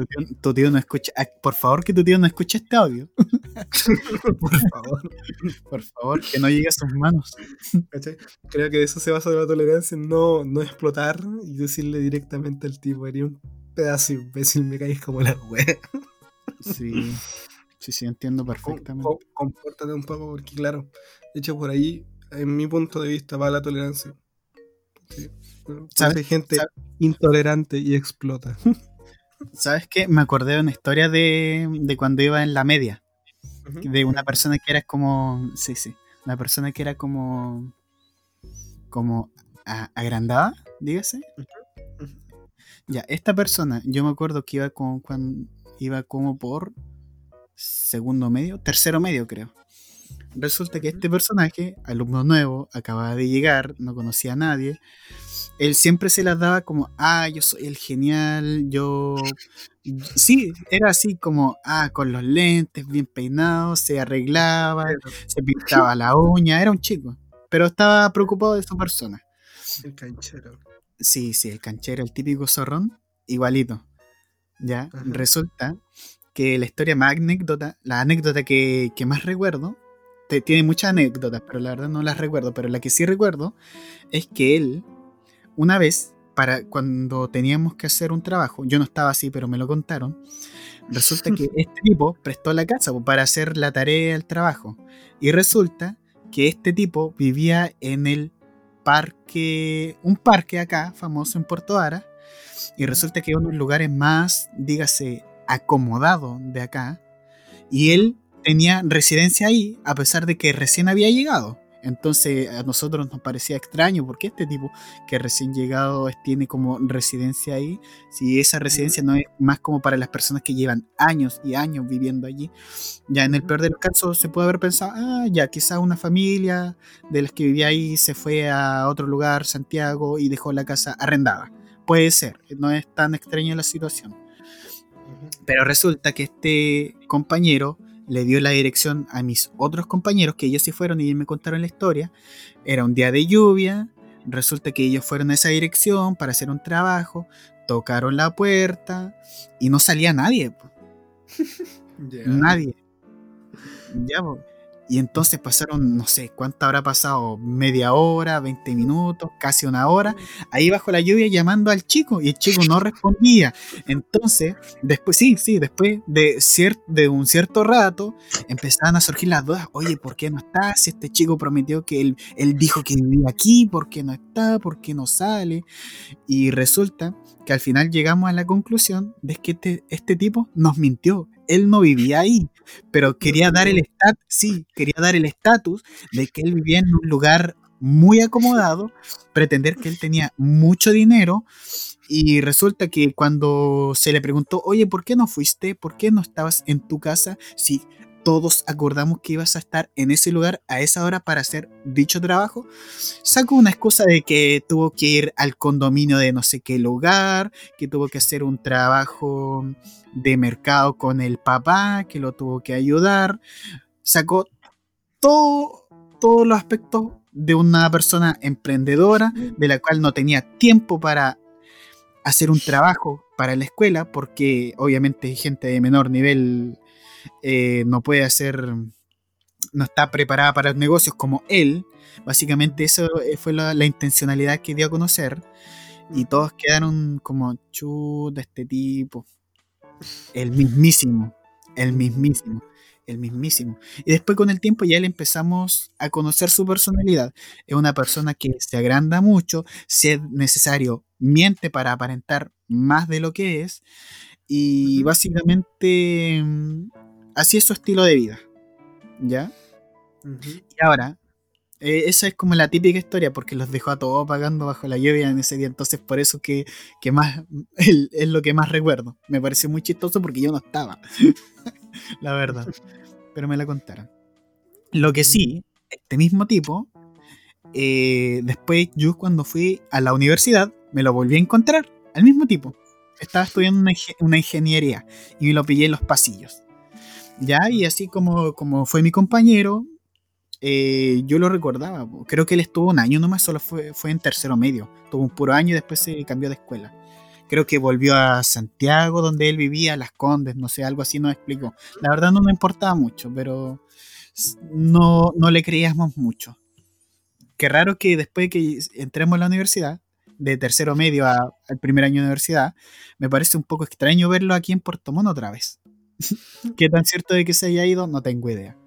Speaker 2: tu, tío, no escuche, ah, por favor que tu tío no escuche este audio.
Speaker 1: por favor.
Speaker 2: Por favor, que no llegue a sus manos.
Speaker 1: Creo que de eso se basa la tolerancia, no, no explotar y decirle directamente al tipo, eres un pedazo imbécil, me caes como la wea.
Speaker 2: Sí, sí, sí, entiendo perfectamente.
Speaker 1: compórtate un poco, porque claro, de hecho por ahí, en mi punto de vista, va la tolerancia. Sí. Hay gente intolerante y explota.
Speaker 2: ¿Sabes qué? Me acordé de una historia de, de cuando iba en la media. De una persona que era como. Sí, sí. Una persona que era como. Como agrandada, dígase. Ya, esta persona, yo me acuerdo que iba con, cuando, iba como por segundo medio, tercero medio creo. Resulta que este personaje, alumno nuevo, acababa de llegar, no conocía a nadie. Él siempre se las daba como, ah, yo soy el genial, yo... Sí, era así como, ah, con los lentes, bien peinados, se arreglaba, se pintaba la uña, era un chico, pero estaba preocupado de su persona.
Speaker 1: El canchero.
Speaker 2: Sí, sí, el canchero, el típico zorrón, igualito. Ya, resulta que la historia más anécdota, la anécdota que, más recuerdo, tiene muchas anécdotas, pero la verdad no las recuerdo, pero la que sí recuerdo es que él, una vez, para cuando teníamos que hacer un trabajo, yo no estaba así, pero me lo contaron, resulta que este tipo prestó la casa para hacer la tarea del trabajo, y resulta que este tipo vivía en el parque, un parque acá, famoso en Puerto Ara, y resulta que uno de los lugares más, dígase, acomodado de acá. Y él tenía residencia ahí, a pesar de que recién había llegado. Entonces a nosotros nos parecía extraño porque este tipo que recién llegado tiene como residencia ahí, si esa residencia no es más como para las personas que llevan años y años viviendo allí, ya en el peor de los casos se puede haber pensado, ah, ya quizás una familia de las que vivía ahí se fue a otro lugar, Santiago, y dejó la casa arrendada. Puede ser, no es tan extraña la situación. Pero resulta que este compañero le dio la dirección a mis otros compañeros, que ellos sí fueron y me contaron la historia. Era un día de lluvia, resulta que ellos fueron a esa dirección para hacer un trabajo, tocaron la puerta y no salía nadie. Nadie. Ya, Y entonces pasaron, no sé, ¿cuánto habrá pasado? Media hora, 20 minutos, casi una hora, ahí bajo la lluvia llamando al chico y el chico no respondía. Entonces, después, sí, sí, después de, de un cierto rato, empezaban a surgir las dudas, oye, ¿por qué no está? Si este chico prometió que él, él dijo que vivía aquí, ¿por qué no está? ¿Por qué no sale? Y resulta que al final llegamos a la conclusión de que este, este tipo nos mintió él no vivía ahí, pero quería dar el estatus, sí, quería dar el estatus de que él vivía en un lugar muy acomodado, pretender que él tenía mucho dinero y resulta que cuando se le preguntó, oye, ¿por qué no fuiste? ¿Por qué no estabas en tu casa? Sí, todos acordamos que ibas a estar en ese lugar a esa hora para hacer dicho trabajo, sacó una excusa de que tuvo que ir al condominio de no sé qué lugar, que tuvo que hacer un trabajo de mercado con el papá, que lo tuvo que ayudar, sacó todo, todos los aspectos de una persona emprendedora, de la cual no tenía tiempo para hacer un trabajo para la escuela, porque obviamente gente de menor nivel eh, no puede hacer, no está preparada para los negocios como él. Básicamente eso eh, fue la, intencionalidad que dio a conocer. Y todos quedaron como, chuta, este tipo. El mismísimo, el mismísimo, el mismísimo. Y después con el tiempo ya le empezamos a conocer su personalidad. Es una persona que se agranda mucho, si es necesario, miente para aparentar más de lo que es. Y básicamente así es su estilo de vida. ¿Ya? Y ahora, eh, esa es como la típica historia, porque los dejó a todos pagando bajo la lluvia en ese día. Entonces, por eso que, más es lo que más recuerdo. Me pareció muy chistoso porque yo no estaba. la verdad. Pero me la contaron. Lo que sí, este mismo tipo, eh, después yo cuando fui a la universidad, me lo volví a encontrar, al mismo tipo. Estaba estudiando una, una ingeniería y me lo pillé en los pasillos. Ya, y así como, como fue mi compañero, eh, yo lo recordaba. Creo que él estuvo un año nomás, solo fue, fue en tercero medio. Tuvo un puro año y después se cambió de escuela. Creo que volvió a Santiago, donde él vivía, Las Condes, no sé, algo así nos explicó. La verdad no me importaba mucho, pero no, no le creíamos mucho. Qué raro que después de que entremos a la universidad, de tercero medio al primer año de universidad, me parece un poco extraño verlo aquí en Puerto Montt otra vez. ¿Qué tan cierto de que se haya ido? No tengo idea.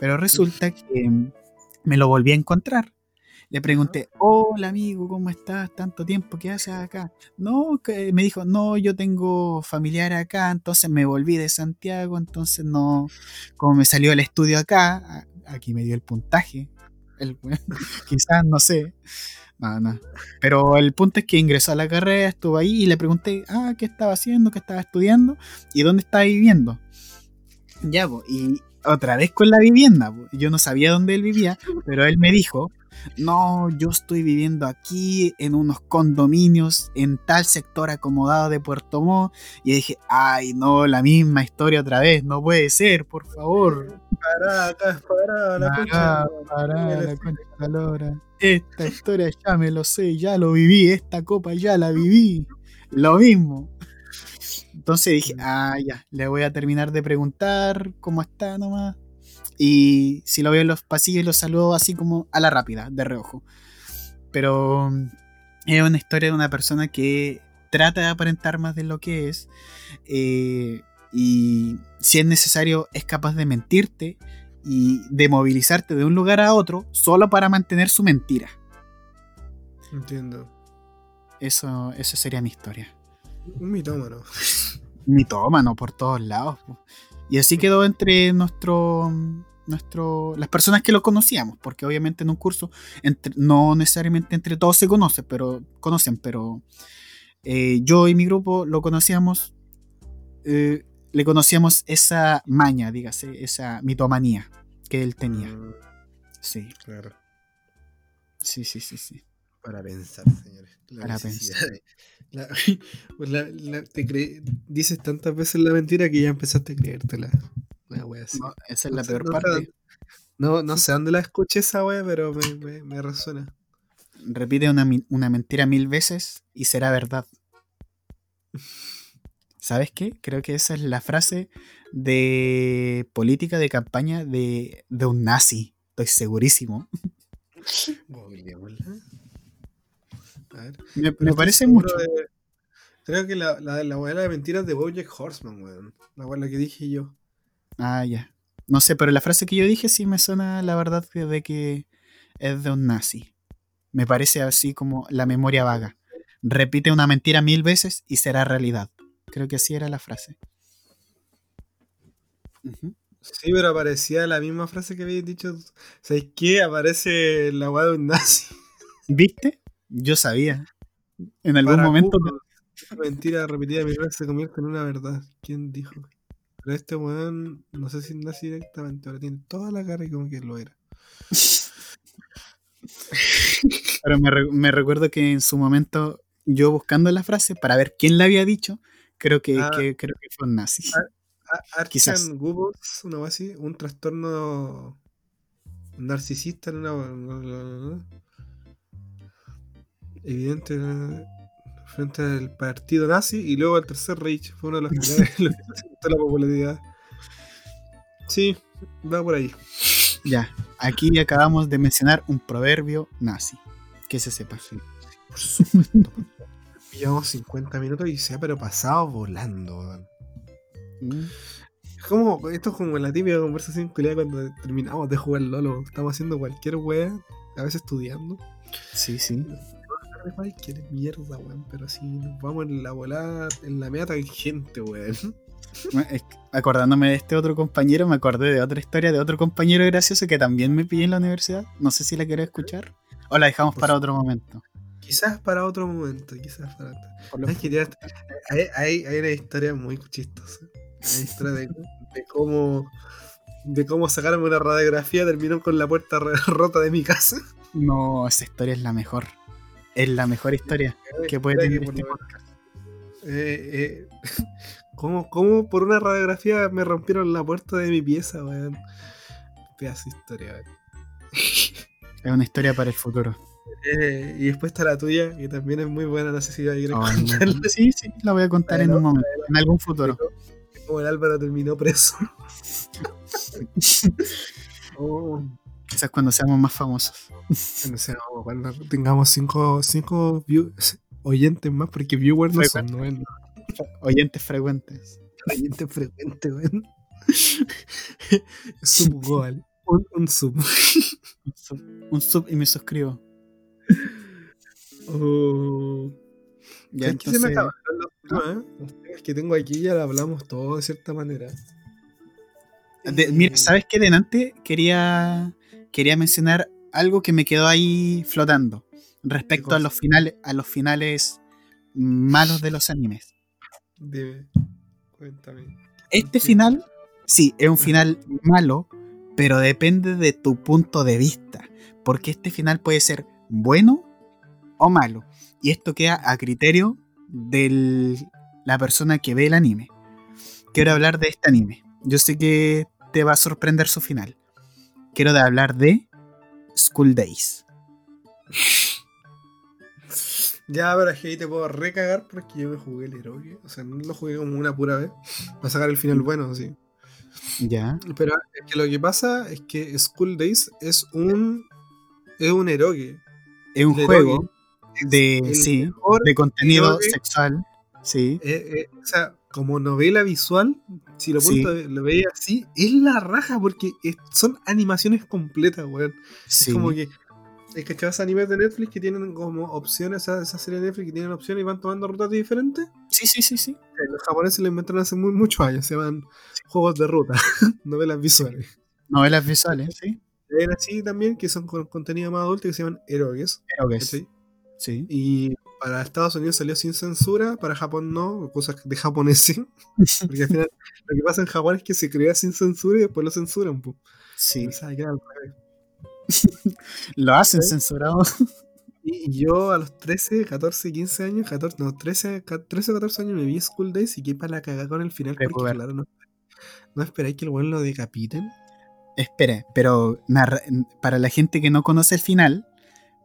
Speaker 2: Pero resulta que me lo volví a encontrar. Le pregunté, hola amigo, ¿cómo estás? Tanto tiempo, ¿qué haces acá? No, me dijo, no, yo tengo familiar acá, entonces me volví de Santiago, entonces no, como me salió el estudio acá, aquí me dio el puntaje, el, quizás, no sé, nada, Pero el punto es que ingresó a la carrera, estuvo ahí y le pregunté, ah, ¿qué estaba haciendo? ¿Qué estaba estudiando? ¿Y dónde estaba viviendo? Ya, y otra vez con la vivienda. Yo no sabía dónde él vivía, pero él me dijo, no, yo estoy viviendo aquí en unos condominios en tal sector acomodado de Puerto Montt. Y dije, ay, no, la misma historia otra vez, no puede ser, por favor. Pará, pará, la concha. Pará, la concha Esta historia ya me lo sé, ya lo viví, esta copa ya la viví. Lo mismo. Entonces dije, ah, ya, le voy a terminar de preguntar cómo está nomás. Y si lo veo en los pasillos, lo saludo así como a la rápida, de reojo. Pero mm, es una historia de una persona que trata de aparentar más de lo que es. Eh, y si es necesario, es capaz de mentirte y de movilizarte de un lugar a otro solo para mantener su mentira.
Speaker 1: Entiendo.
Speaker 2: Eso, eso sería mi historia.
Speaker 1: Un mitómano.
Speaker 2: Mitómano por todos lados. Y así quedó entre nuestro, nuestro, las personas que lo conocíamos, porque obviamente en un curso no necesariamente entre todos se conoce, pero conocen, pero eh, yo y mi grupo lo conocíamos, eh, le conocíamos esa maña, dígase, esa mitomanía que él tenía. Mm. Sí. Claro. Sí, sí, sí, sí.
Speaker 1: Para pensar, señores. Para pensar. pues te dices tantas veces la mentira que ya empezaste a creértela.
Speaker 2: esa es la peor parte.
Speaker 1: No, no sé dónde la escuché esa wea, pero me, me, resuena.
Speaker 2: Repite una, una, mentira mil veces y será verdad. ¿Sabes qué? Creo que esa es la frase de política de campaña de, de un nazi. Estoy segurísimo. Me, me parece mucho.
Speaker 1: creo que la, la, la abuela de mentiras de Bojack Horseman, weón. La abuela que dije yo.
Speaker 2: Ah, ya. No sé, pero la frase que yo dije sí me suena la verdad de que es de un nazi. Me parece así como la memoria vaga. Repite una mentira mil veces y será realidad. Creo que así era la frase.
Speaker 1: Sí, pero aparecía la misma frase que habéis dicho. ¿Sabes qué? Aparece la weá de un nazi.
Speaker 2: ¿Viste? Yo sabía. En algún momento.
Speaker 1: Mentira repetida mil veces se convierte en una verdad. ¿Quién dijo? Pero este weón, no sé si nazi directamente, pero tiene toda la cara y como que lo era.
Speaker 2: pero me, recuerdo que en su momento, yo buscando la frase para ver quién la había dicho, creo que, ah. creo que fue un nazi.
Speaker 1: Quizás. Gubos, una así, un trastorno narcisista en una. Evidente frente al partido nazi y luego el tercer Reich fue uno de los que la popularidad. Sí, va por ahí.
Speaker 2: Ya, aquí acabamos de mencionar un proverbio nazi. Que se sepa. Sí,
Speaker 1: por supuesto. Llevamos 50 minutos y se ha pero pasado volando. Mm. Como, esto es como la típica conversación que cuando terminamos de jugar Lolo. Estamos haciendo cualquier wea, a veces estudiando.
Speaker 2: Sí, sí
Speaker 1: cualquier mierda, weón. Pero así nos vamos en la volada, en la media tangente, weón.
Speaker 2: Acordándome de este otro compañero, me acordé de otra historia de otro compañero gracioso que también me pillé en la universidad. No sé si la quieres escuchar o la dejamos para otro momento.
Speaker 1: Quizás para otro momento, quizás para otro. hay, hay, hay, una historia muy chistosa. Una historia de, de cómo de cómo sacarme una radiografía terminó con la puerta rota de mi casa.
Speaker 2: No, esa historia es la mejor. Es la mejor historia que puede tener este podcast.
Speaker 1: Eh, eh, ¿cómo, por una radiografía me rompieron la puerta de mi pieza, weón? Pedazo historia, weón.
Speaker 2: Es una historia para el futuro.
Speaker 1: Eh, y después está la tuya, que también es muy buena, no sé si
Speaker 2: a Sí, sí, la voy a contar en un momento, en algún futuro.
Speaker 1: Como el Álvaro terminó preso.
Speaker 2: oh. Quizás cuando seamos más famosos.
Speaker 1: Cuando, tengamos cinco, cinco oyentes más, porque viewers no son,
Speaker 2: Oyentes frecuentes.
Speaker 1: Oyentes frecuentes, weón. sub goal. Un, sub.
Speaker 2: un sub. y me suscribo.
Speaker 1: Oh. Ya, se me acabaron los temas, ¿eh? Los temas que tengo aquí ya lo hablamos todo de cierta manera.
Speaker 2: mira, ¿sabes qué? Delante quería quería mencionar algo que me quedó ahí flotando respecto a los finales, a los finales malos de los animes.
Speaker 1: cuéntame.
Speaker 2: Este final, sí, es un final malo, pero depende de tu punto de vista, porque este final puede ser bueno o malo, y esto queda a criterio de la persona que ve el anime. Quiero hablar de este anime. Yo sé que te va a sorprender su final quiero de hablar de School Days.
Speaker 1: Ya, pero es que ahí te puedo recagar porque yo me jugué el héroe. O sea, no lo jugué como una pura vez. Para sacar el final bueno, sí.
Speaker 2: Ya.
Speaker 1: Pero es que lo que pasa es que School Days es un. Es un héroe.
Speaker 2: Es un juego de, sí, de contenido sexual. Sí.
Speaker 1: Eh, eh, o sea, como novela visual, si lo, punto, lo veía así, es la raja porque son animaciones completas, weón. Es como que. Es que chavas animes de Netflix que tienen como opciones, esa, esa serie de Netflix que tienen opciones y van tomando rutas diferentes.
Speaker 2: Sí, sí, sí, sí.
Speaker 1: Los japoneses lo inventaron hace muy, muchos años, se llaman juegos de ruta, novelas visuales.
Speaker 2: Novelas visuales, sí.
Speaker 1: Hay así también que son con contenido más adulto que se llaman erogues.
Speaker 2: Erogues. ¿sí? sí.
Speaker 1: Y para Estados Unidos salió sin censura, para Japón no, cosas de japoneses. Porque al final lo que pasa en Japón es que se crea sin censura y después lo censuran.
Speaker 2: Sí. lo hacen censurado.
Speaker 1: Y yo a los 13, 14, 15 años, 14, no, 13, 13 o 14 años me vi School Days y qué para la cagada con el final. Porque, claro, no, no esperáis que el buen lo decapiten.
Speaker 2: Espera, pero para la gente que no conoce el final,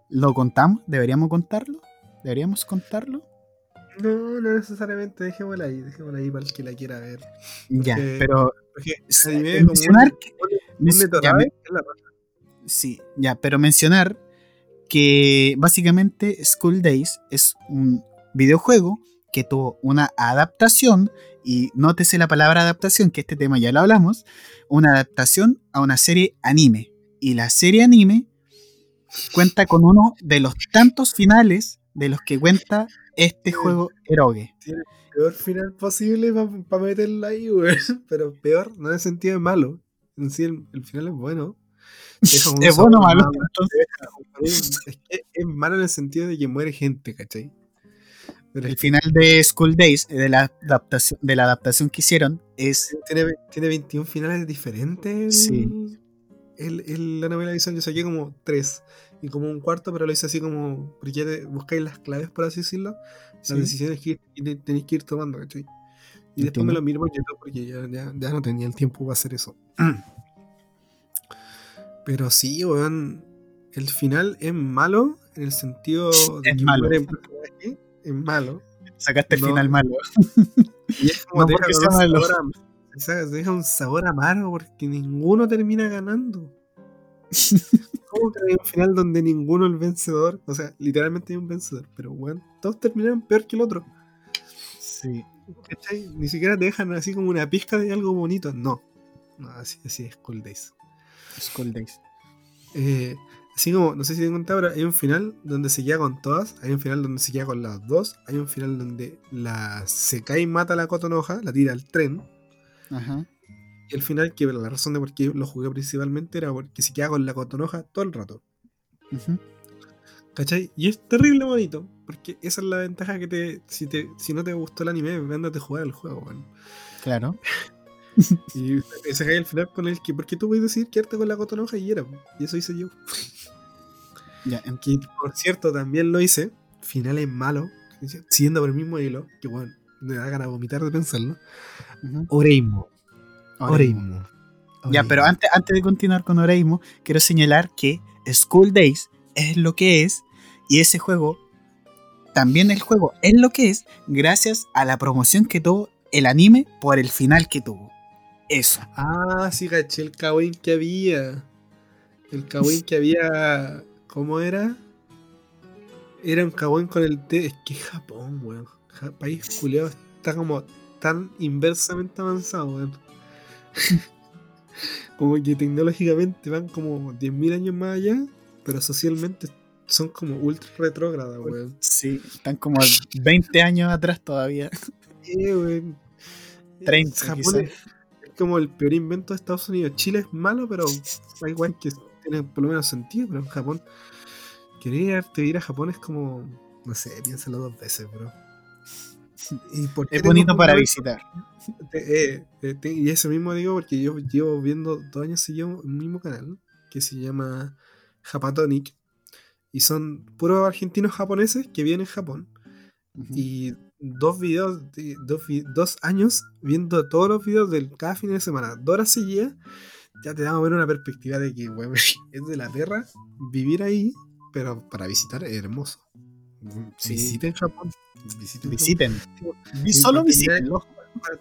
Speaker 2: ¿lo contamos? ¿Deberíamos contarlo? ¿Deberíamos contarlo?
Speaker 1: No, no necesariamente, dejémosla ahí, dejémosla ahí para el que la quiera ver.
Speaker 2: Ya, pero
Speaker 1: mencionar que,
Speaker 2: Sí, ya, pero mencionar que básicamente School Days es un videojuego que tuvo una adaptación, y nótese la palabra adaptación, que este tema ya lo hablamos, una adaptación a una serie anime. Y la serie anime cuenta con uno de los tantos finales de los que cuenta este juego Eroge.
Speaker 1: Tiene el peor final posible para meterlo ahí, güey. Pero peor, no en el sentido de malo. En sí, el, final es bueno.
Speaker 2: Es, bueno o malo.
Speaker 1: Es, es, malo en el sentido de que muere gente, ¿cachai?
Speaker 2: el final de School Days, de la adaptación, de la adaptación que hicieron, es.
Speaker 1: Tiene, tiene 21 finales diferentes.
Speaker 2: Sí.
Speaker 1: El, la novela visual yo saqué como tres y como un cuarto, pero lo hice así como porque buscáis las claves, por así decirlo, las decisiones que tenéis que ir tomando, ¿cachai? Y después me lo miro porque ya, ya, no tenía el tiempo para hacer eso. pero sí, weón, el final es malo en el sentido
Speaker 2: de es que malo.
Speaker 1: es malo.
Speaker 2: Sacaste el final malo.
Speaker 1: Y es como deja, un deja un sabor amargo porque ninguno termina ganando. ¿Cómo que hay un final donde ninguno es el vencedor? O sea, literalmente hay un vencedor, pero bueno, todos terminaron peor que el otro.
Speaker 2: Sí.
Speaker 1: Ni siquiera te dejan así como una pizca de algo bonito. No. No, así, así es School Days.
Speaker 2: School Days.
Speaker 1: Eh, así como, no sé si te contado, pero hay un final donde se queda con todas, hay un final donde se queda con las dos, hay un final donde la se cae y mata a la cotonoja, la tira al tren.
Speaker 2: Ajá.
Speaker 1: Al final, que la razón de por qué lo jugué principalmente era porque se queda con la cotonoja todo el rato. ¿Cachai? Y es terrible bonito, porque esa es la ventaja que te. Si, te, si no te gustó el anime, andate a jugar el juego, bueno.
Speaker 2: Claro.
Speaker 1: y se cae al final con el que. Porque tú puedes decir quedarte con la cotonoja y era, y eso hice yo.
Speaker 2: Ya,
Speaker 1: que por cierto, también lo hice. Finales malos, siguiendo por el mismo hilo, que bueno, me da ganas de vomitar de pensarlo. Oreimo. Oreimo.
Speaker 2: Ya, pero antes, antes de continuar con Oreimo, quiero señalar que School Days es lo que es y ese juego, también el juego es lo que es gracias a la promoción que tuvo el anime por el final que tuvo. Eso.
Speaker 1: Ah, sí, caché el kawaii que había. El kawaii que había. ¿Cómo era? Era un kawaii con el T. Es que Japón, weón. País culiado está como tan inversamente avanzado, weón. como que tecnológicamente van como 10.000 años más allá, pero socialmente son como ultra retrógradas, weón.
Speaker 2: Sí, están como 20 años atrás todavía.
Speaker 1: Sí, weón.
Speaker 2: 30
Speaker 1: Japón es, como el peor invento de Estados Unidos. Chile es malo, pero hay igual que tiene por lo menos sentido, pero en Japón, querer ir a Japón es como, no sé, piénsalo dos veces, bro
Speaker 2: es bonito para visitar.
Speaker 1: Eh, eh, y eso mismo digo porque yo llevo viendo dos años seguidos un mismo canal que se llama Japatonic. Y son puros argentinos japoneses que viven en Japón. Y dos videos, dos, años viendo todos los videos de cada fin de semana, dos horas seguidas, ya te da a ver una perspectiva de que es de la tierra vivir ahí, pero para visitar es hermoso. Visiten Japón.
Speaker 2: Visiten. visiten. Solo visiten.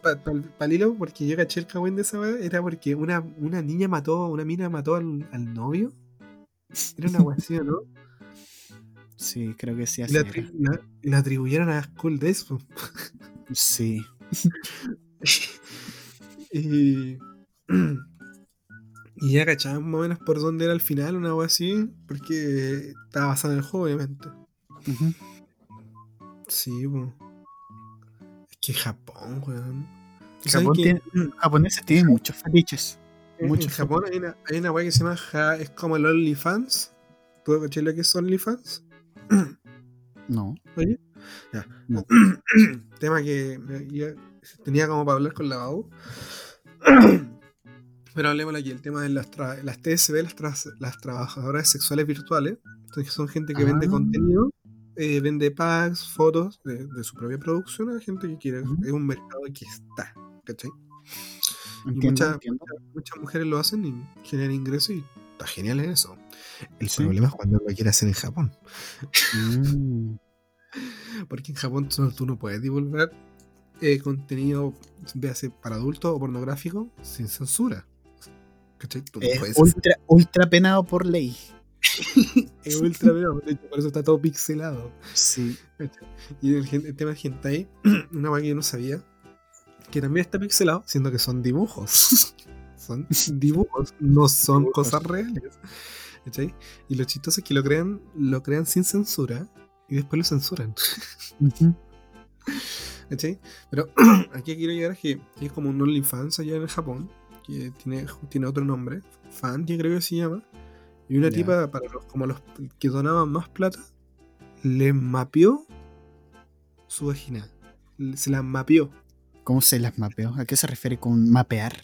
Speaker 1: Para el hilo, porque yo caché el cagüen de esa vez, era porque una, una niña mató, una mina mató al, al novio. Era una así, ¿no?
Speaker 2: Sí, creo que sí. Así
Speaker 1: la, la, atribuyeron a School Days.
Speaker 2: Sí.
Speaker 1: y, y ya cachaban más o menos por dónde era el final, una wea así, porque estaba basado en el juego, obviamente. Sí, Es que Japón, weón.
Speaker 2: Japón tiene, japoneses tienen muchos fetiches.
Speaker 1: En Japón hay una, hay una weá que se llama es como el OnlyFans. ¿Tú cachar lo que es OnlyFans?
Speaker 2: No.
Speaker 1: Oye, ya. No. Tema que tenía como para hablar con la BAU. Pero hablemos aquí, el tema de las, las TSB, las, las trabajadoras sexuales virtuales. Entonces son gente que vende ah. contenido eh, vende packs, fotos de, su propia producción a gente que quiere. Es un mercado que está, ¿cachai? muchas, mujeres lo hacen y generan ingresos y está genial en eso. El problema es cuando lo quiere hacer en Japón.
Speaker 2: Mm.
Speaker 1: Porque en Japón tú, no puedes divulgar eh, contenido, véase, para adultos o pornográfico sin censura.
Speaker 2: ¿Cachai? ultra, ultra penado por ley.
Speaker 1: es ultra penado, por eso está todo pixelado. Sí. Y el, el tema de ahí, una cosa que yo no sabía, que también está pixelado, siendo que son dibujos. son dibujos, no son cosas reales. ¿Cachai? Y lo chistoso es que lo crean, lo crean sin censura y después lo censuran. ¿Cachai? Pero aquí quiero llegar a que es como un OnlyFans allá en Japón, que tiene, tiene otro nombre, Fan, yo creo que se llama. Y una tipa, para los, como los que donaban más plata, le mapeó su vagina. Se la mapeó.
Speaker 2: ¿Cómo se las mapeó? ¿A qué se refiere con mapear?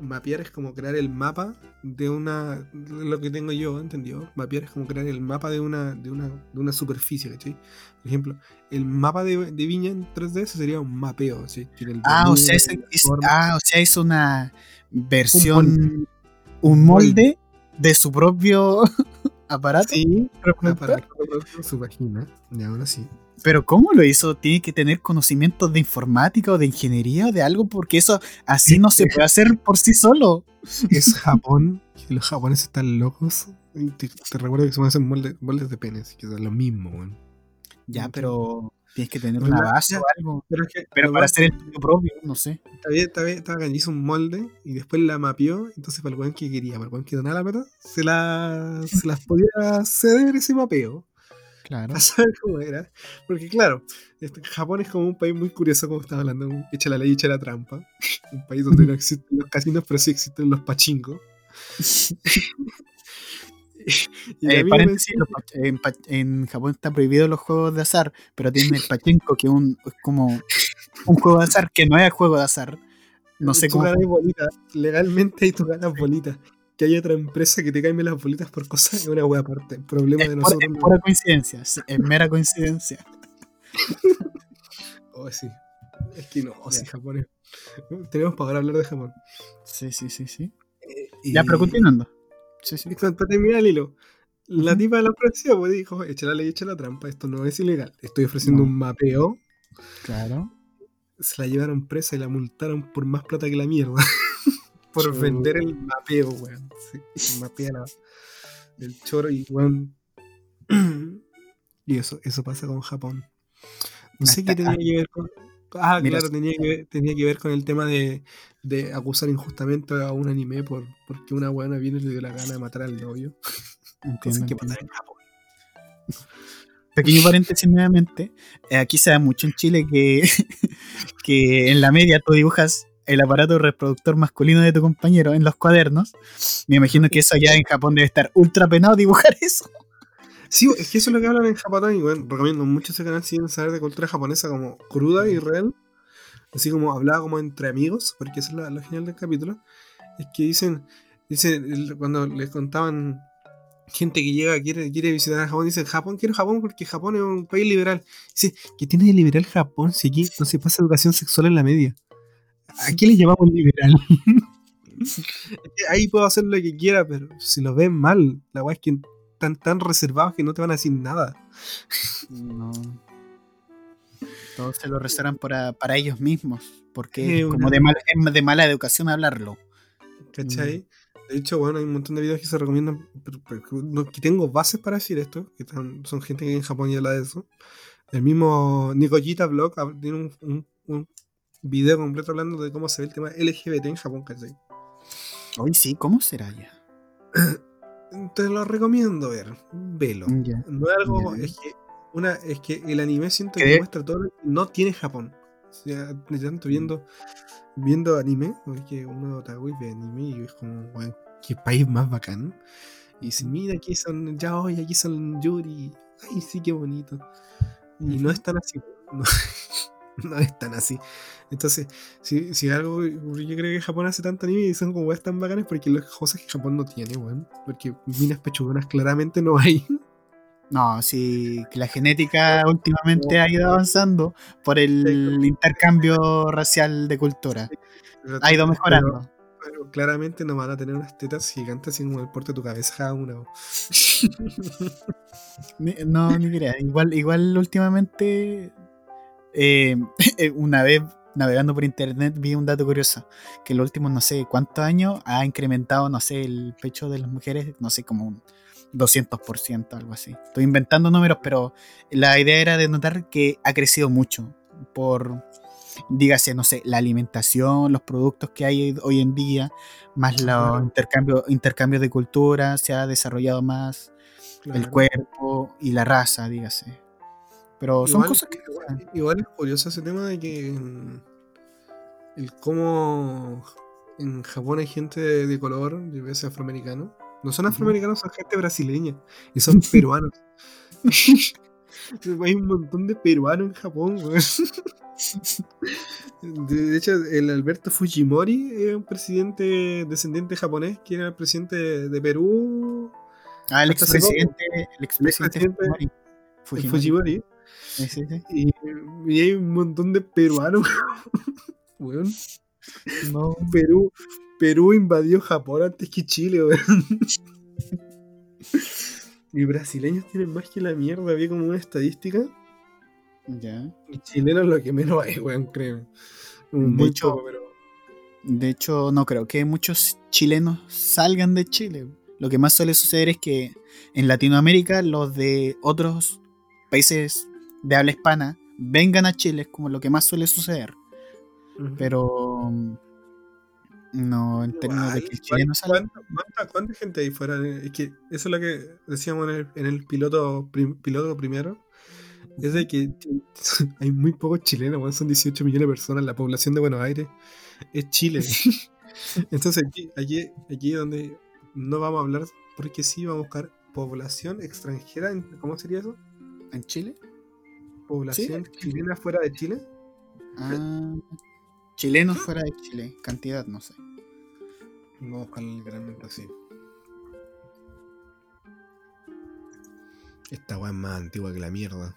Speaker 1: mapear es como crear el mapa de una. Lo que tengo yo, ¿entendido? Mapear es como crear el mapa de una, de una, de una superficie, ¿cachai? Por ejemplo, el mapa de, de Viña en 3D eso sería un mapeo, ¿sí?
Speaker 2: Ah, o sea, es, ah, o sea, es una versión. Un molde, de su propio aparato.
Speaker 1: Sí, aparato su vagina, y aún así.
Speaker 2: Pero ¿cómo lo hizo? ¿Tiene que tener conocimientos de informática o de ingeniería o de algo? Porque eso así no se puede hacer por sí solo.
Speaker 1: Es Japón, y los japoneses están locos. Te, recuerdo que se hacen moldes, moldes de penes, que es lo mismo, weón.
Speaker 2: Ya, pero tienes que tener una base o algo. Pero, para hacer el tuyo propio, no sé.
Speaker 1: Está bien, está bien, estaba hizo un molde y después la mapeó. Entonces, para el weón que quería, para el weón que donaba la plata, se, la, se las podía ceder ese mapeo. Claro. Para saber cómo era. Porque, claro, este, Japón es como un país muy curioso, como estaba hablando. Echa la ley, echa la trampa. Un país donde no existen los casinos, pero sí existen los
Speaker 2: Eh, en, Japón están prohibidos los juegos de azar, pero tienen el pachinko, que es, un, como un juego de azar que no es juego de azar. No sé cómo.
Speaker 1: Bolitas. Legalmente hay tu ganas bolitas que haya otra empresa que te caiga las bolitas por cosas es una wea aparte. Problema de nosotros.
Speaker 2: es pura coincidencia, es mera coincidencia.
Speaker 1: oh, sí. Es que no, o sí, Japón es... Tenemos para hablar de Japón.
Speaker 2: Sí, sí, sí, sí. Eh, ya, pero continuando.
Speaker 1: Sí, sí. Para terminar el hilo. La tipa de la ofreció, pues dijo, echa la ley, echa la trampa, esto no es ilegal. Estoy ofreciendo un mapeo.
Speaker 2: Claro.
Speaker 1: Se la llevaron presa y la multaron por más plata que la mierda. por vender el mapeo, weón. Sí, mapea el choro y weón. y eso, eso pasa con Japón. No sé qué tenía que ver con. Ah, claro, tenía que, ver, tenía que ver con el tema de, de acusar injustamente a un anime por, porque una buena viene y le dio la gana de matar al novio. Entiendo, ¿Qué pasa en Japón.
Speaker 2: Pequeño paréntesis nuevamente. Eh, aquí se da mucho en Chile que, que en la media tú dibujas el aparato reproductor masculino de tu compañero en los cuadernos. Me imagino que eso allá en Japón debe estar ultra penado dibujar eso.
Speaker 1: Sí, es que eso es lo que hablan en Japón y bueno, recomiendo mucho ese canal si quieren saber de cultura japonesa como cruda y real. Así como hablaba como entre amigos, porque eso es lo, genial del capítulo. Es que dicen, dicen cuando les contaban gente que llega, quiere, quiere visitar a Japón, dicen Japón, quiero Japón porque Japón es un país liberal. Dice, ¿qué tiene de liberal Japón si aquí no se pasa educación sexual en la media? Aquí le llamamos liberal. Ahí puedo hacer lo que quiera, pero si lo ven mal, la weá es que están tan reservados que no te van a decir nada.
Speaker 2: No. Todos se lo reservan para, ellos mismos, porque es como de, de mala educación hablarlo.
Speaker 1: ¿Cachai? Mm. De hecho, bueno, hay un montón de videos que se recomiendan, que tengo bases para decir esto, que son gente que en Japón ya habla de eso. El mismo Nikojita Blog tiene un video completo hablando de cómo se ve el tema LGBT en Japón, ¿cachai?
Speaker 2: Hoy sí, ¿cómo será ya?
Speaker 1: Te lo recomiendo ver, velo. No es algo, es que una, es que el anime siento que muestra todo, no tiene Japón. O sea, tanto viendo, viendo anime, porque uno otaku ve anime y es como, bueno, qué país más bacán. Y dice, mira, aquí son ya hoy, aquí son Yuri. Ay, sí, qué bonito. Y no es tan así. No. no es tan así. Entonces, si, si algo, yo creo que Japón hace tanto anime y son como weas tan bacanas porque las cosas que Japón no tiene, weón. Porque minas pechugonas claramente no hay.
Speaker 2: No, sí, que la genética últimamente ha ido avanzando por el intercambio racial de cultura. Ha ido mejorando.
Speaker 1: Pero claramente no van a tener unas tetas gigantes así como el porte de tu cabeza una.
Speaker 2: no, ni creas. Igual, igual últimamente, eh, una vez navegando por internet vi un dato curioso, que en los últimos no sé cuántos años ha incrementado, no sé, el pecho de las mujeres, no sé, como un 200%, algo así. Estoy inventando números, pero la idea era de notar que ha crecido mucho por, dígase, no sé, la alimentación, los productos que hay hoy en día, más los intercambios intercambio de cultura, se ha desarrollado más el cuerpo y la raza, dígase. Pero son cosas que...
Speaker 1: Igual, es curioso ese tema de que el cómo en Japón hay gente de, color, de veces afroamericano. No son afroamericanos, son gente brasileña. Y son peruanos. hay un montón de peruanos en Japón, De hecho, el Alberto Fujimori es un presidente descendiente japonés, que era el presidente de Perú.
Speaker 2: Ah, el expresidente, el expresidente
Speaker 1: Fujimori. Y, hay un montón de peruanos. Perú, Perú invadió Japón antes que Chile, y brasileños tienen más que la mierda. Había como una estadística.
Speaker 2: Ya.
Speaker 1: Y chilenos lo que menos hay, weón, creo.
Speaker 2: de hecho, De hecho, no creo que muchos chilenos salgan de Chile. Lo que más suele suceder es que en Latinoamérica los de otros países de habla hispana vengan a Chile, es como lo que más suele suceder. Pero no, en términos de que chileno
Speaker 1: ¿cuánta, gente hay fuera? Es que eso es lo que decíamos en el, piloto, piloto primero. Es de que hay muy pocos chilenos, son 18 millones de personas. La población de Buenos Aires es Chile. Entonces aquí, aquí, aquí donde no vamos a hablar, porque sí vamos a buscar población extranjera. ¿Cómo sería eso?
Speaker 2: ¿En Chile?
Speaker 1: Población chilena fuera de Chile.
Speaker 2: Ah, chilenos fuera de Chile, cantidad, no sé.
Speaker 1: Vamos a buscarlo literalmente así. Esta weá es más antigua que la mierda.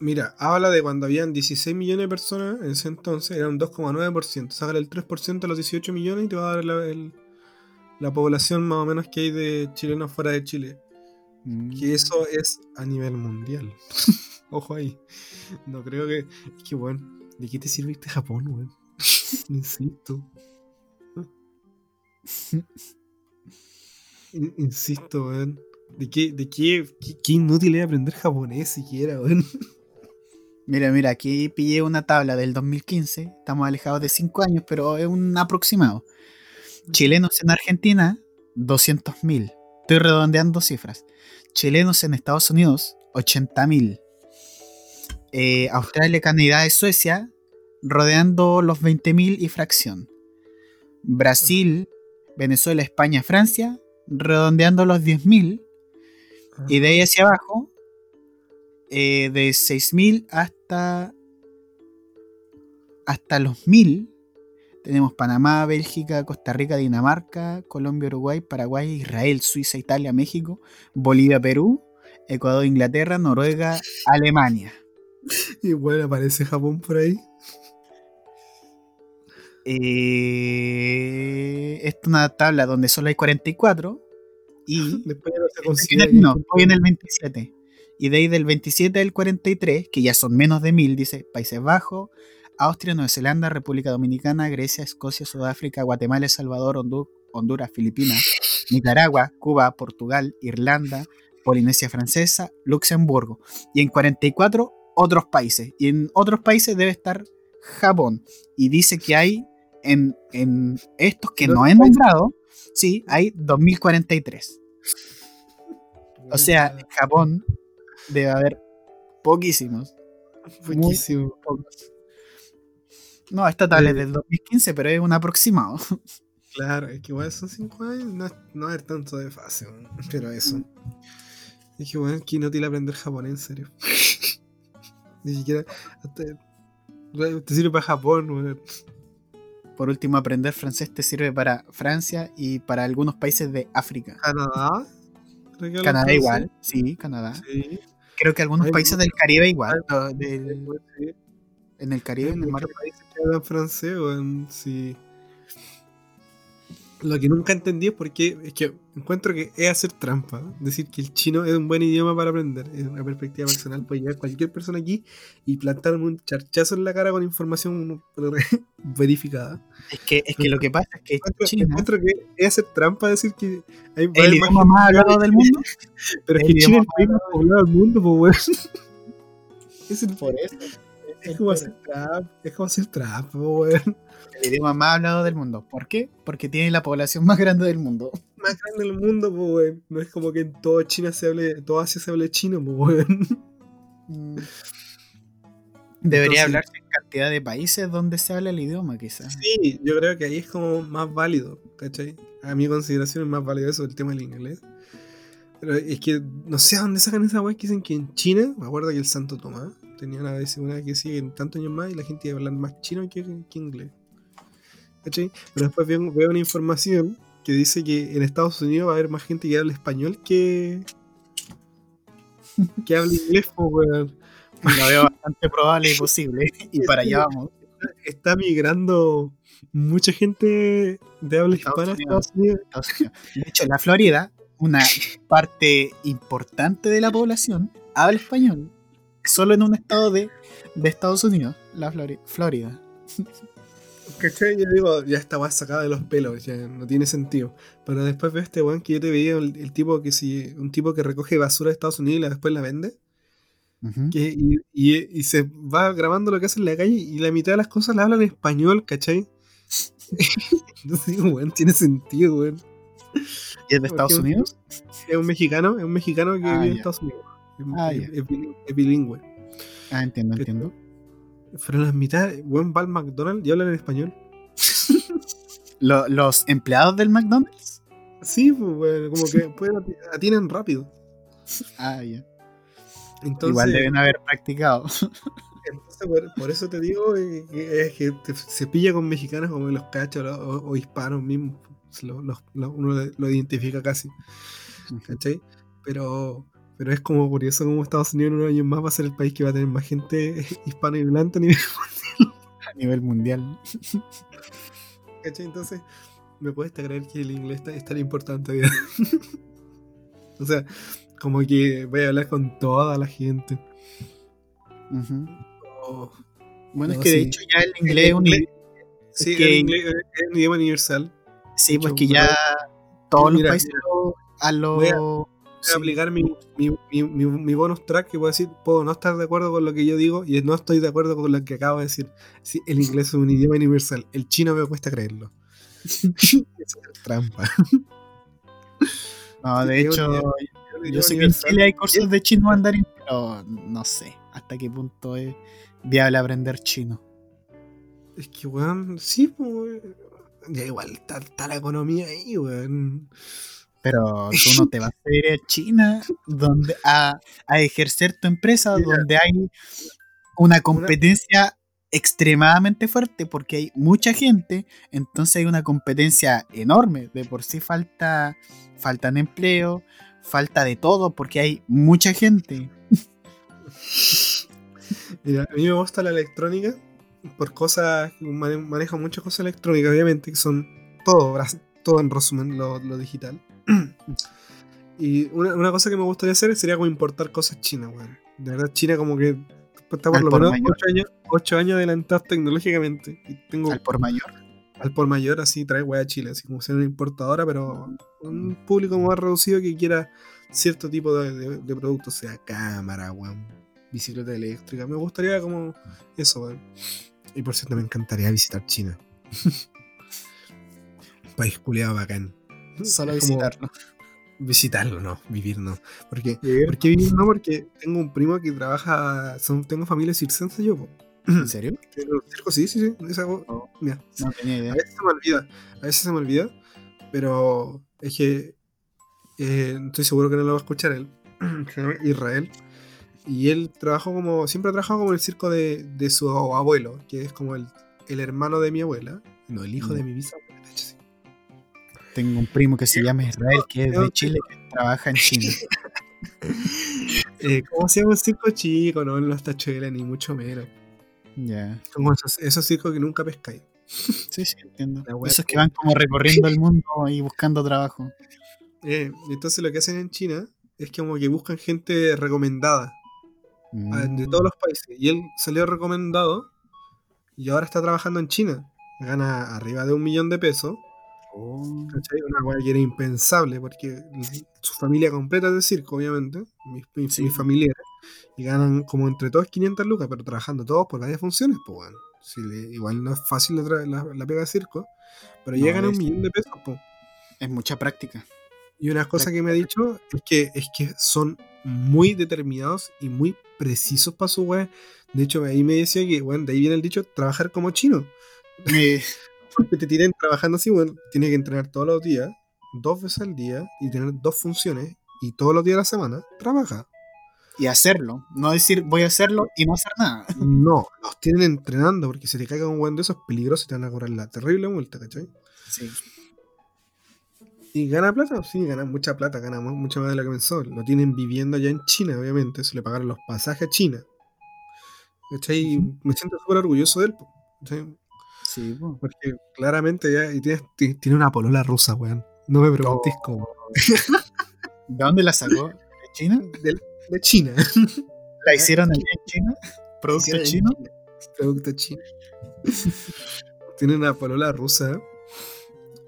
Speaker 1: Mira, habla de cuando habían 16 millones de personas en ese entonces, era un 2,9%. Sácale el 3% a los 18 millones y te va a dar la, la población más o menos que hay de chilenos fuera de Chile. Que mm. eso es a nivel mundial. Ojo ahí. No creo que. Es que, bueno, ¿de qué te sirve este Japón, weón? Insisto. Insisto, weón. ¿De qué, de qué, qué, inútil es aprender japonés siquiera, weón?
Speaker 2: Mira, mira, aquí pillé una tabla del 2015. Estamos alejados de 5 años, pero es un aproximado. Chilenos en Argentina, 200.000. Estoy redondeando cifras chilenos en Estados Unidos, 80.000. Eh, Australia, Canadá y Suecia, rodeando los 20.000 y fracción. Brasil, Venezuela, España, Francia, redondeando los 10.000. Y de ahí hacia abajo, eh, de 6.000 hasta, hasta los 1.000, tenemos Panamá, Bélgica, Costa Rica, Dinamarca, Colombia, Uruguay, Paraguay, Israel, Suiza, Italia, México, Bolivia, Perú, Ecuador, Inglaterra, Noruega, Alemania.
Speaker 1: Y bueno, aparece Japón por ahí.
Speaker 2: Eh, esta es una tabla donde solo hay 44 y
Speaker 1: después no se
Speaker 2: consigue. No, voy en el 27. Y de ahí del 27 al 43, que ya son menos de 1000, dice Países Bajos, Austria, Nueva Zelanda, República Dominicana, Grecia, Escocia, Sudáfrica, Guatemala, El Salvador, Honduras, Filipinas, Nicaragua, Cuba, Portugal, Irlanda, Polinesia Francesa, Luxemburgo. Y en 44 otros países. Y en otros países debe estar Japón. Y dice que hay en, estos que no he nombrado, sí, hay 2043. O sea, en Japón debe haber poquísimos.
Speaker 1: Poquísimos.
Speaker 2: No, esta tal es del 2015, pero es un aproximado.
Speaker 1: Claro, es que igual son 5 años, no, no es tanto de fase, pero eso. Es que bueno, que no tiene aprender japonés, en serio. Ni siquiera. te sirve para Japón, weón.
Speaker 2: Por último, aprender francés te sirve para Francia y para algunos países de África.
Speaker 1: ¿Canadá?
Speaker 2: Canadá igual, sí, Canadá. Creo que algunos países del Caribe igual. En el Caribe, en el mar.
Speaker 1: países hablan francés, weón, sí. Lo que nunca entendí es porque es que encuentro que es hacer trampa. Decir que el chino es un buen idioma para aprender. Es una perspectiva personal. Puede llegar cualquier persona aquí y plantarme un charchazo en la cara con información verificada.
Speaker 2: Es que, es que lo que pasa es que
Speaker 1: encuentro, chino, encuentro que es hacer trampa decir que
Speaker 2: hay el idioma más hablado del mundo.
Speaker 1: Pero es que China es el país más poblado del mundo, pues Es el, por eso. Es, como hacer trampa. Es como hacer trampa, weón
Speaker 2: el idioma más hablado del mundo. ¿Por qué? Porque tiene la población más grande del mundo.
Speaker 1: Más grande del mundo, pues, weón. No es como que en toda China se hable, toda Asia se hable chino, pues, weón.
Speaker 2: Mm. Debería hablarse en cantidad de países donde se habla el idioma, quizás.
Speaker 1: Sí, yo creo que ahí es como más válido, ¿cachai? A mi consideración es más válido eso, el tema del inglés. Pero es que no sé a dónde sacan esa weá que dicen que en China, me acuerdo que el Santo Tomás tenía una vez una que sigue en tantos años más y la gente iba a hablar más chino que, que inglés. Pero después veo, una información que dice que en Estados Unidos va a haber más gente que hable español que. que hable inglés, pues,
Speaker 2: Lo veo bastante probable y posible. Y para allá vamos.
Speaker 1: Está migrando mucha gente de habla hispana a Estados Unidos.
Speaker 2: De hecho, en la Florida, una parte importante de la población habla español. Solo en un estado de, de Estados Unidos, la Florida.
Speaker 1: ¿Cachai? Yo digo, ya estaba sacada de los pelos, ya no tiene sentido. Pero después veo este weón que yo te veía, el, tipo que si, un tipo que recoge basura de Estados Unidos y la, después la vende. que, y, se va grabando lo que hace en la calle y la mitad de las cosas la habla en español, ¿cachai? Entonces digo, weón, tiene sentido, weón.
Speaker 2: ¿Y es de Estados Unidos?
Speaker 1: Es un mexicano, es un mexicano que ah, vive en Estados Unidos. Ah, es, bilingüe.
Speaker 2: Ah, entiendo, entiendo.
Speaker 1: Pero la mitad, buen va al McDonald's y hablan en español.
Speaker 2: ¿Los empleados del McDonald's?
Speaker 1: Sí, pues, como que atienden rápido.
Speaker 2: Ah, ya. Igual deben haber practicado.
Speaker 1: Entonces, por, eso te digo eh, que, se pilla con mexicanos como los cachos o, hispanos mismos. uno lo identifica casi. ¿Cachai? Pero pero es como curioso como Estados Unidos en unos años más va a ser el país que va a tener más gente hispana y blanca a nivel
Speaker 2: mundial. A nivel mundial.
Speaker 1: ¿Cachai? Entonces, ¿me puedes creer que el inglés es tan importante? o sea, como que voy a hablar con toda la gente.
Speaker 2: bueno, es que de hecho ya el inglés es un
Speaker 1: idioma. Sí, el inglés es un idioma universal.
Speaker 2: Sí, pues que ya todos los países a lo
Speaker 1: a aplicar mi, mi, mi, mi, bonus track que puedo decir, puedo no estar de acuerdo con lo que yo digo y no estoy de acuerdo con lo que acabo de decir. Sí, el inglés es un idioma universal, el chino me cuesta creerlo. es trampa.
Speaker 2: No, de hecho, yo, sé que en Chile hay cursos de chino mandarín, pero no sé hasta qué punto es viable aprender chino.
Speaker 1: Es que, weón, sí, pues, ya igual está, está la economía ahí, weón.
Speaker 2: Pero tú no te vas a ir a China donde, a, ejercer tu empresa donde hay una competencia extremadamente fuerte porque hay mucha gente, entonces hay una competencia enorme. De por sí falta, faltan empleo, falta de todo porque hay mucha gente.
Speaker 1: Mira, a mí me gusta la electrónica por cosas, manejo muchas cosas electrónicas, obviamente, que son todo, todo en resumen lo digital. y una, cosa que me gustaría hacer sería como importar cosas chinas, weón. De verdad, China como que está por lo menos 8 años, 8 años adelantados tecnológicamente. Y tengo,
Speaker 2: ¿Al por mayor?
Speaker 1: Al por mayor, así trae weá a Chile, así como ser una importadora, pero un público más reducido que quiera cierto tipo de, de, productos, sea cámara, weón, bicicleta eléctrica. Me gustaría como eso, weón. Y por cierto, me encantaría visitar China. País culiado bacán.
Speaker 2: Solo visitarlo.
Speaker 1: Visitarlo, no, vivir no. Porque, ¿Por qué vivir no? Porque tengo un primo que trabaja, son, tengo familia circense yo.
Speaker 2: ¿En serio?
Speaker 1: sí, sí, sí. Oh, mira, no tenía idea. A veces se me olvida, a veces se me olvida, pero es que eh, estoy seguro que no lo va a escuchar él. Israel. Y él trabajó como, siempre ha trabajado como en el circo de, de su abuelo, que es como el, el hermano de mi abuela, no, el hijo de mi bisabuela
Speaker 2: tengo un primo que se llama Israel, que es de Chile, que trabaja en China.
Speaker 1: eh, ¿Cómo se llama un circo chico? No en los tachuelas, ni mucho menos.
Speaker 2: Ya.
Speaker 1: Como esos, circos que nunca pescáis.
Speaker 2: Sí, sí, entiendo. Esos que van como recorriendo el mundo y buscando trabajo.
Speaker 1: Eh, entonces lo que hacen en China es como que buscan gente recomendada de todos mm. los países. Y él salió recomendado y ahora está trabajando en China. Gana arriba de un millón de pesos. Oh. Una weá que era impensable porque su familia completa es de circo, obviamente. Mis, familiares. Y ganan como entre todos 500 lucas, pero trabajando todos por varias funciones, pues bueno. igual no es fácil la, la, pega de circo, pero llegan a un millón de pesos, pues.
Speaker 2: Es mucha práctica.
Speaker 1: Y una cosa que me ha dicho es que, es que son muy determinados y muy precisos para su web. De hecho, ahí me decía que, bueno, de ahí viene el dicho, trabajar como chino. Porque te tienen trabajando así, bueno, tiene que entrenar todos los días, dos veces al día, y tener dos funciones, y todos los días de la semana, trabaja.
Speaker 2: Y hacerlo, no decir voy a hacerlo y no hacer nada.
Speaker 1: No, los tienen entrenando, porque si te caiga un buen de esos es peligroso y te van a cobrar la terrible multa, ¿cachai? Sí. ¿Y gana plata? Sí, gana mucha plata, gana mucho más de lo que pensó. Lo tienen viviendo allá en China, obviamente. Se le pagaron los pasajes a China. ¿Cachai? Me siento súper orgulloso de él. Sí, Porque claramente ya y tiene, tiene una polola rusa, weón. No me preguntes cómo.
Speaker 2: ¿De dónde la sacó? ¿De China?
Speaker 1: De, China.
Speaker 2: ¿La hicieron allá en China? ¿Producto chino?
Speaker 1: Producto chino. tiene una polola rusa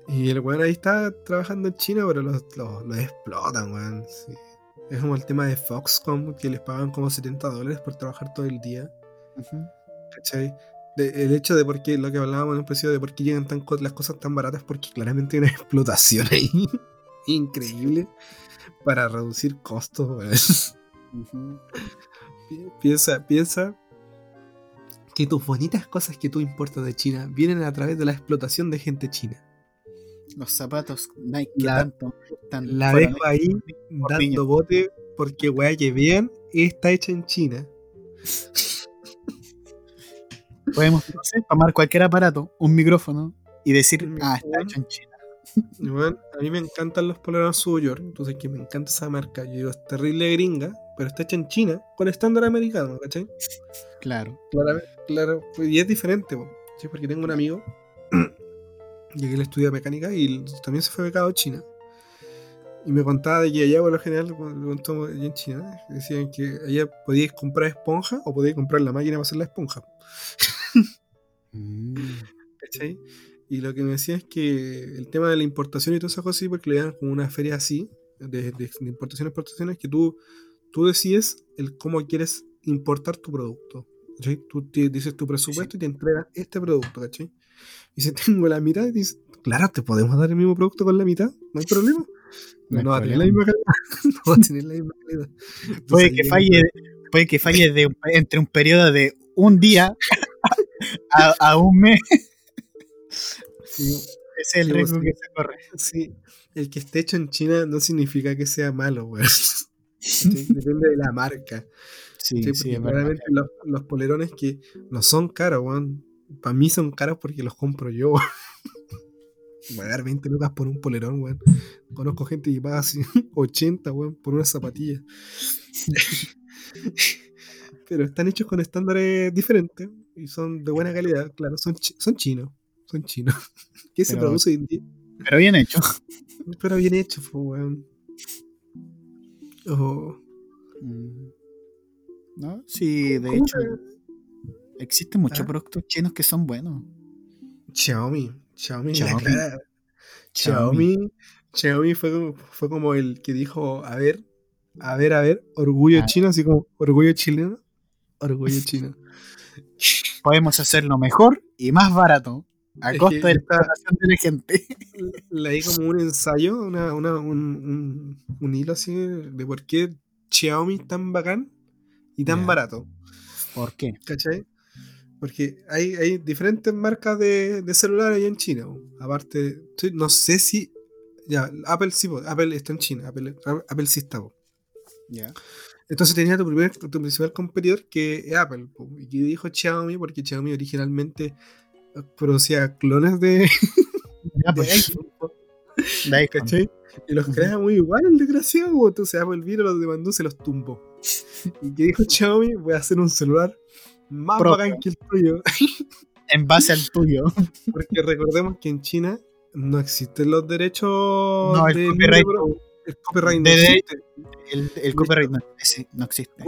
Speaker 1: y el weón ahí está trabajando en China, pero los, explotan, weón. Es como el tema de Foxconn, que les pagan como 70 dólares por trabajar todo el día. ¿Cachai? El hecho de por qué, lo que hablábamos en un precio de por qué llegan tan, las cosas tan baratas, porque claramente hay una explotación ahí increíble para reducir costos, weón. Piensa, piensa que tus bonitas cosas que tú importas de China vienen a través de la explotación de gente china.
Speaker 2: Los zapatos Nike la, tanto
Speaker 1: La dejo ahí dando bote porque weá que bien está hecha en China.
Speaker 2: Podemos, tomar cualquier aparato, un micrófono y decir, ah, está hecho en China.
Speaker 1: Bueno, a mí me encantan los polerones suyos, entonces que me encanta esa marca. Yo digo, es terrible gringa, pero está hecha en China con estándar americano, ¿cachai?
Speaker 2: Claro.
Speaker 1: Claro, claro. Y es diferente, ¿sí? porque tengo un amigo Llegué al estudio mecánica y también se fue becado a China. Y me contaba de que allá, por lo general, cuando allá en China, decían que allá podíais comprar esponja o podíais comprar la máquina para hacer la esponja. Mm. ¿Cachai? Y lo que me decía es que el tema de la importación y todas esas cosas, porque le dan como una feria así, de, de, importación y exportaciones, que tú, tú decides el cómo quieres importar tu producto. ¿cachai? Tú dices tu presupuesto y te entregan este producto, ¿cachai? Y si tengo la mitad, dices, claro, te podemos dar el mismo producto con la mitad, no hay problema. No, va a tener la misma calidad. no va a tener la misma calidad.
Speaker 2: puede, que falle, puede que falle de, entre un periodo de un día a, un mes. Ese es el riesgo que se corre.
Speaker 1: Sí, el que esté hecho en China no significa que sea malo, güey. Depende de la marca. Sí, sí, sí realmente los, los, polerones que no son caros, weón para mí son caros porque los compro yo. Voy a dar 20 lucas por un polerón, weón. Conozco gente que paga así 80, weón, por una zapatilla. Pero están hechos con estándares diferentes y son de buena calidad, claro, son, son chinos. Son chinos. ¿Qué se produce hoy en día?
Speaker 2: Pero bien hecho.
Speaker 1: Pero bien hecho, weón. Oh.
Speaker 2: Mm. ¿No? Sí, de hecho. Existen muchos ah. productos chinos que son buenos.
Speaker 1: Xiaomi. Xiaomi. Xiaomi. Xiaomi. Xiaomi fue, fue como el que dijo, a ver, a ver, a ver, orgullo ah. chino, así como orgullo chileno, orgullo chino.
Speaker 2: Podemos hacerlo mejor y más barato, a costa de la de la gente.
Speaker 1: Leí como un ensayo, una, una, un, un, hilo así de por qué Xiaomi es tan bacán y tan barato.
Speaker 2: ¿Por qué?
Speaker 1: ¿Cachai? Porque hay, hay diferentes marcas de, de celulares ahí en China. Aparte, no sé si. Ya, Apple sí, Apple está en China. Apple, Apple sí está. Ya. Entonces tenía tu, primer, tu principal competidor que es Apple. Y que dijo Xiaomi porque Xiaomi originalmente producía clones de. Ya, pues, ¿Cachai? Y los crea muy igual el desgraciado. Entonces Apple vino, los demandó, se los tumbó. Y que dijo Xiaomi, voy a hacer un celular más bacán que el tuyo.
Speaker 2: en base al tuyo.
Speaker 1: Porque recordemos que en China no existen los derechos
Speaker 2: no, el copyright, el copyright no existe. El, copyright no, existe.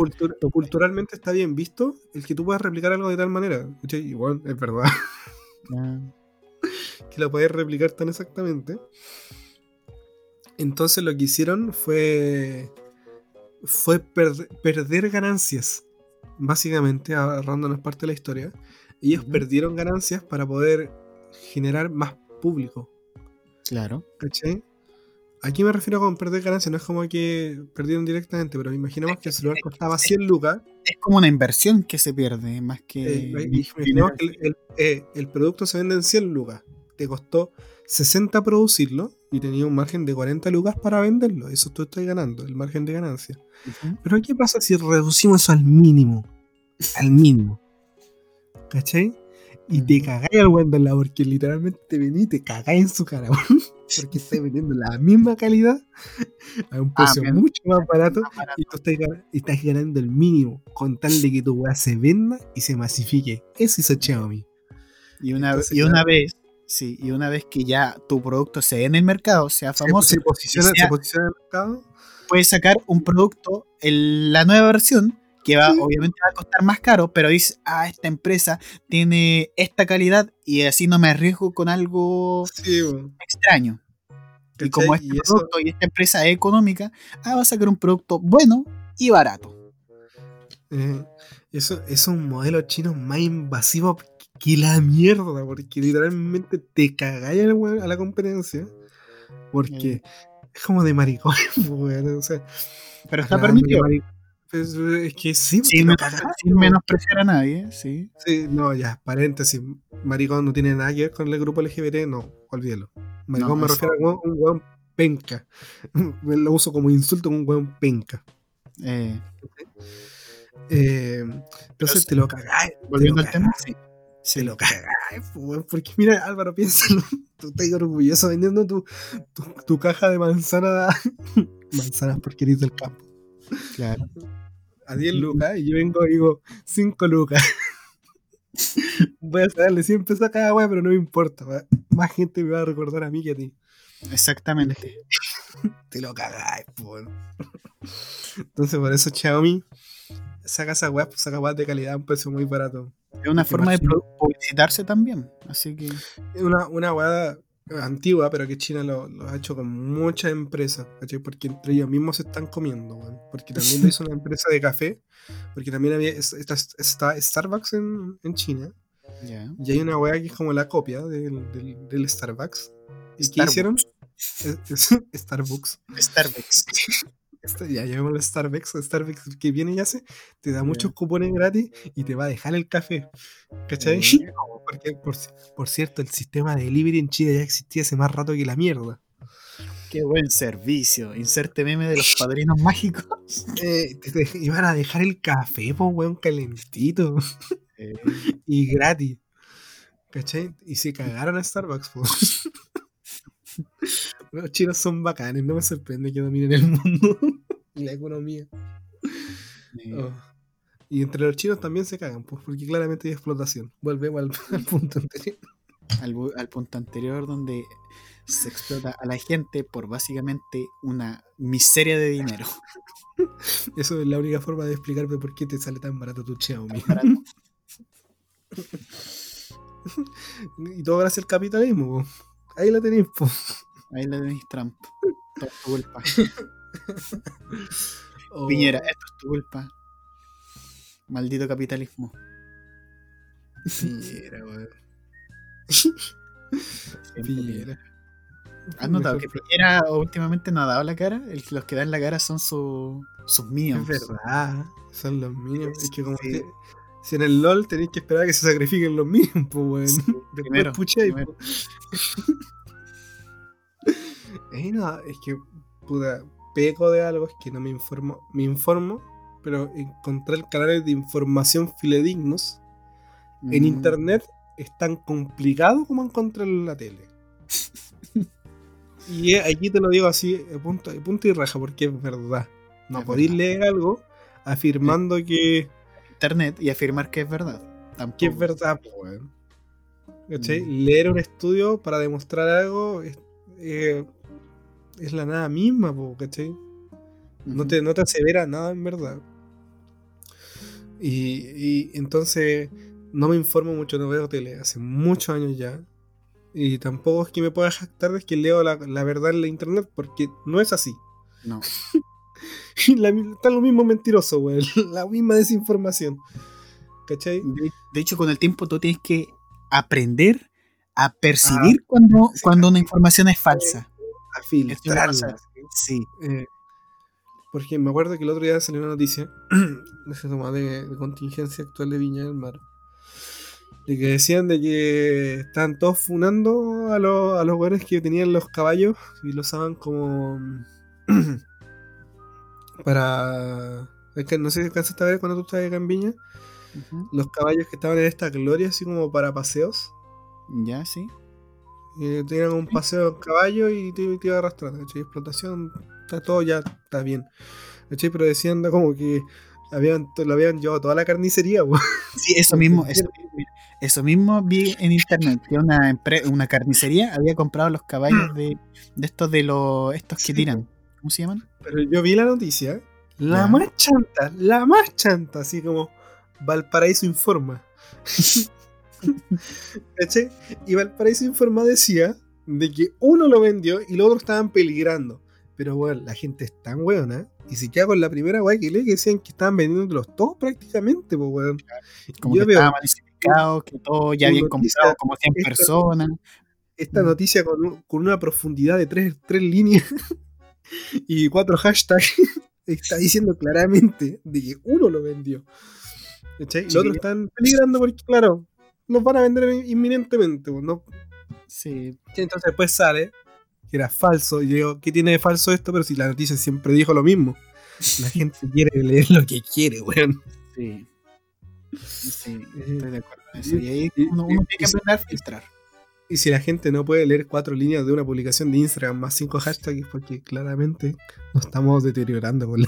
Speaker 1: culturalmente está bien visto el que tú puedas replicar algo de tal manera. Igual, es verdad. Que lo puedes replicar tan exactamente. Entonces lo que hicieron fue fue perder ganancias, básicamente, agarrándonos parte de la historia. Ellos perdieron ganancias para poder generar más público.
Speaker 2: Claro.
Speaker 1: ¿Cachai? Aquí me refiero con perder ganancias, no es como que perdieron directamente, pero imaginemos que el celular costaba 100 lucas.
Speaker 2: Es como una inversión que se pierde, más que.
Speaker 1: Eh, imaginemos que el, eh, el, producto se vende en 100 lucas. Te costó 60 producirlo y tenía un margen de 40 lucas para venderlo. Eso tú estás ganando, el margen de ganancia. Pero ¿qué pasa si reducimos eso al mínimo? Al mínimo. ¿Cachai? Y te cagáis al Wenderla porque literalmente te venís y te cagáis en su cara, porque estás vendiendo la misma calidad a un ah, precio mucho más barato, y tú estás, ganando el mínimo con tal de que tu weá se venda y se masifique. Eso hizo Xiaomi.
Speaker 2: Y una, y una vez Sí, y una vez que ya tu producto se en el mercado, sea famoso, se, posiciona, en el mercado, puedes sacar un producto, en la nueva versión, que va, obviamente va a costar más caro, pero dices, ah, esta empresa tiene esta calidad y así no me arriesgo con algo extraño. Y como este producto y esta empresa es económica, ah, va a sacar un producto bueno y barato.
Speaker 1: Eh, eso es un modelo chino más invasivo que la mierda, porque literalmente te cagáis a la competencia. Porque es como de maricón, o sea,
Speaker 2: pero está permitido.
Speaker 1: Pues, es que sí,
Speaker 2: sin, menospreciar a nadie, sí.
Speaker 1: Sí, no, ya, paréntesis. Maricón no tiene nada que ver con el grupo LGBT, no, olvídalo. Maricón me refiero a un weón penca. Lo uso como insulto, un weón penca. Eh. Eh, entonces te lo cagáis.
Speaker 2: Volviendo al tema, sí.
Speaker 1: Se lo cagáis, porque mira, Álvaro, piénsalo. Tú estás orgulloso vendiendo tu, tu, caja de manzana. manzanas porquerías del campo.
Speaker 2: Claro.
Speaker 1: A 10 lucas, y yo vengo y digo 5 lucas. Voy a darle 100 pesos a cada weá, pero no me importa. Más gente me va a recordar a mí que a ti.
Speaker 2: Exactamente.
Speaker 1: Te lo cagáis, pues. Entonces, por eso Xiaomi saca esa web, saca web de calidad a un precio muy barato.
Speaker 2: Es una forma de publicitarse también, así que...
Speaker 1: Es una, una antigua, pero que China lo, ha hecho con muchas empresas, Porque entre ellos mismos se están comiendo, Porque también lo hizo una empresa de café, porque también había, está, Starbucks en, en China. Y hay una weá que es como la copia del, del, Starbucks. ¿Y qué hicieron? Starbucks.
Speaker 2: Starbucks.
Speaker 1: Este, ya llamémoslo Starbucks, Starbucks que viene y hace, te da muchos cupones gratis y te va a dejar el café. ¿Cachai? Porque, por, cierto, el sistema de delivery en Chile ya existía hace más rato que la mierda.
Speaker 2: Qué buen servicio. Inserte meme de los padrinos mágicos.
Speaker 1: Eh, te, iban a dejar el café, pues, weón, calentito. y gratis. ¿Cachai? Y se cagaron a Starbucks, pues. Los chinos son bacanes, no me sorprende que dominen el mundo y la economía. Oh. Y entre los chinos también se cagan, pues, porque claramente hay explotación. Volvemos al, punto anterior.
Speaker 2: Al, punto anterior donde se explota a la gente por básicamente una miseria de dinero.
Speaker 1: Eso es la única forma de explicarme por qué te sale tan barato tu Xiaomi. y todo gracias al capitalismo. Ahí la tenéis,
Speaker 2: Ahí la tenéis, Trump. Todo tu culpa. Oh. Piñera, esto es tu culpa. Maldito capitalismo.
Speaker 1: Piñera, weón.
Speaker 2: Piñera. ¿Has notado que Piñera últimamente no ha dado la cara? los que dan la cara son sus míos.
Speaker 1: Es verdad, son los míos. Es que como que si en el LOL tenéis que esperar a que se sacrifiquen los míos, pues weón. primero, puché es que, puta, peco de algo, es que no me informo, me informo, pero encontrar canales de información filedignos en mm. internet es tan complicado como encontrarlo en la tele. y aquí te lo digo así, punto, punto y raja, porque es verdad. No podéis leer algo afirmando que.
Speaker 2: Internet y afirmar que es verdad.
Speaker 1: Que es verdad, pues. Mm. Leer un estudio para demostrar algo es, eh, la nada misma, ¿cachai? No te, no te asevera nada en verdad. Y, entonces no me informo mucho, no veo tele hace muchos años ya. Y tampoco es que me pueda jactar de que leo la, verdad en la internet, porque no es así.
Speaker 2: No.
Speaker 1: está lo mismo mentiroso, güey. La misma desinformación. ¿Cachai?
Speaker 2: De, hecho, con el tiempo tú tienes que aprender a percibir ah, cuando, cuando una información es falsa.
Speaker 1: A filtrarla.
Speaker 2: Sí.
Speaker 1: Eh, porque me acuerdo que el otro día salió una noticia de, de, contingencia actual de Viña del Mar. De que decían de que están todos funando a, a los güeyes que tenían los caballos y los usaban como. para. Es que no sé si alcanzaste a ver cuando tú estabas acá en Viña. Los caballos que estaban en esta gloria, así como para paseos.
Speaker 2: Ya, sí.
Speaker 1: Eh, tenían un paseo en caballo y te, iba arrastrando, Explotación todo ya está bien. Pero decían como que habían, lo habían llevado toda la carnicería,
Speaker 2: Sí, eso mismo, eso, mismo vi en internet, que una, una carnicería había comprado los caballos de, estos de los estos que tiran. ¿Cómo se llaman?
Speaker 1: Pero yo vi la noticia, la más chanta, la más chanta, así como Valparaíso informa. Y Valparaíso informa decía de que uno lo vendió y los otros estaban peligrando. Pero bueno, la gente es tan weona. Y se queda con la primera weá que le decían que estaban vendiéndolos todos prácticamente, pues weón.
Speaker 2: Como que estaba que todo ya habían comprado como 100 personas.
Speaker 1: Esta mm. noticia con, una profundidad de tres, líneas y cuatro hashtags está diciendo claramente de que uno lo vendió. Y los otros están peligrando porque, claro, los van a vender inminentemente, ¿no?
Speaker 2: Sí.
Speaker 1: Entonces después sale que era falso. Y yo digo, ¿qué tiene de falso esto? Pero si la noticia siempre dijo lo mismo. La gente quiere leer lo que quiere, weón.
Speaker 2: Sí. Sí, estoy de acuerdo eso. Y ahí uno, tiene que aprender a filtrar.
Speaker 1: Y si la gente no puede leer cuatro líneas de una publicación de Instagram más cinco hashtags, porque claramente nos estamos deteriorando con,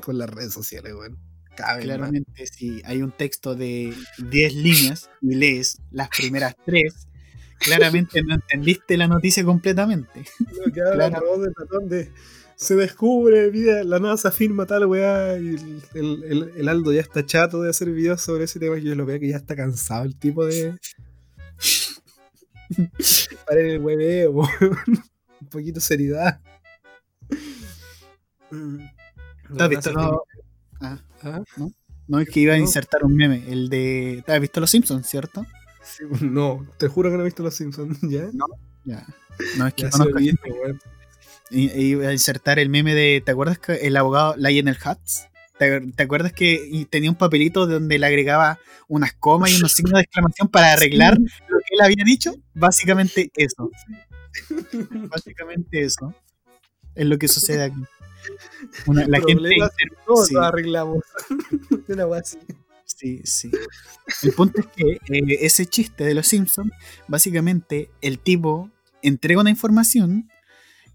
Speaker 1: con las redes sociales, weón.
Speaker 2: Claramente, si hay un texto de 10 líneas y lees las primeras tres, claramente no entendiste la noticia completamente.
Speaker 1: se descubre, vida, la NASA afirma tal weá, y el, Aldo ya está chato de hacer videos sobre ese tema, y yo lo veo que ya está cansado el tipo de... Para el hueveo, un poquito de seriedad.
Speaker 2: ¿Has visto, no, ah, ah, ¿no? no, es que iba a insertar un meme, el de... ¿Has visto Los Simpsons, cierto?
Speaker 1: no, te juro que no he visto Los Simpsons, ¿ya?
Speaker 2: No, ya. No, es que conozco Iba a insertar el meme de. ¿Te acuerdas que el abogado Lionel Hutz? ¿Te, ¿Te, acuerdas que tenía un papelito donde le agregaba unas comas y unos signos de exclamación para arreglar lo que él había dicho? Básicamente eso. Básicamente eso. Es lo que sucede aquí.
Speaker 1: La gente. Todos lo arreglamos. Una así.
Speaker 2: Sí, sí. El punto es que eh, ese chiste de los Simpsons, básicamente el tipo entrega una información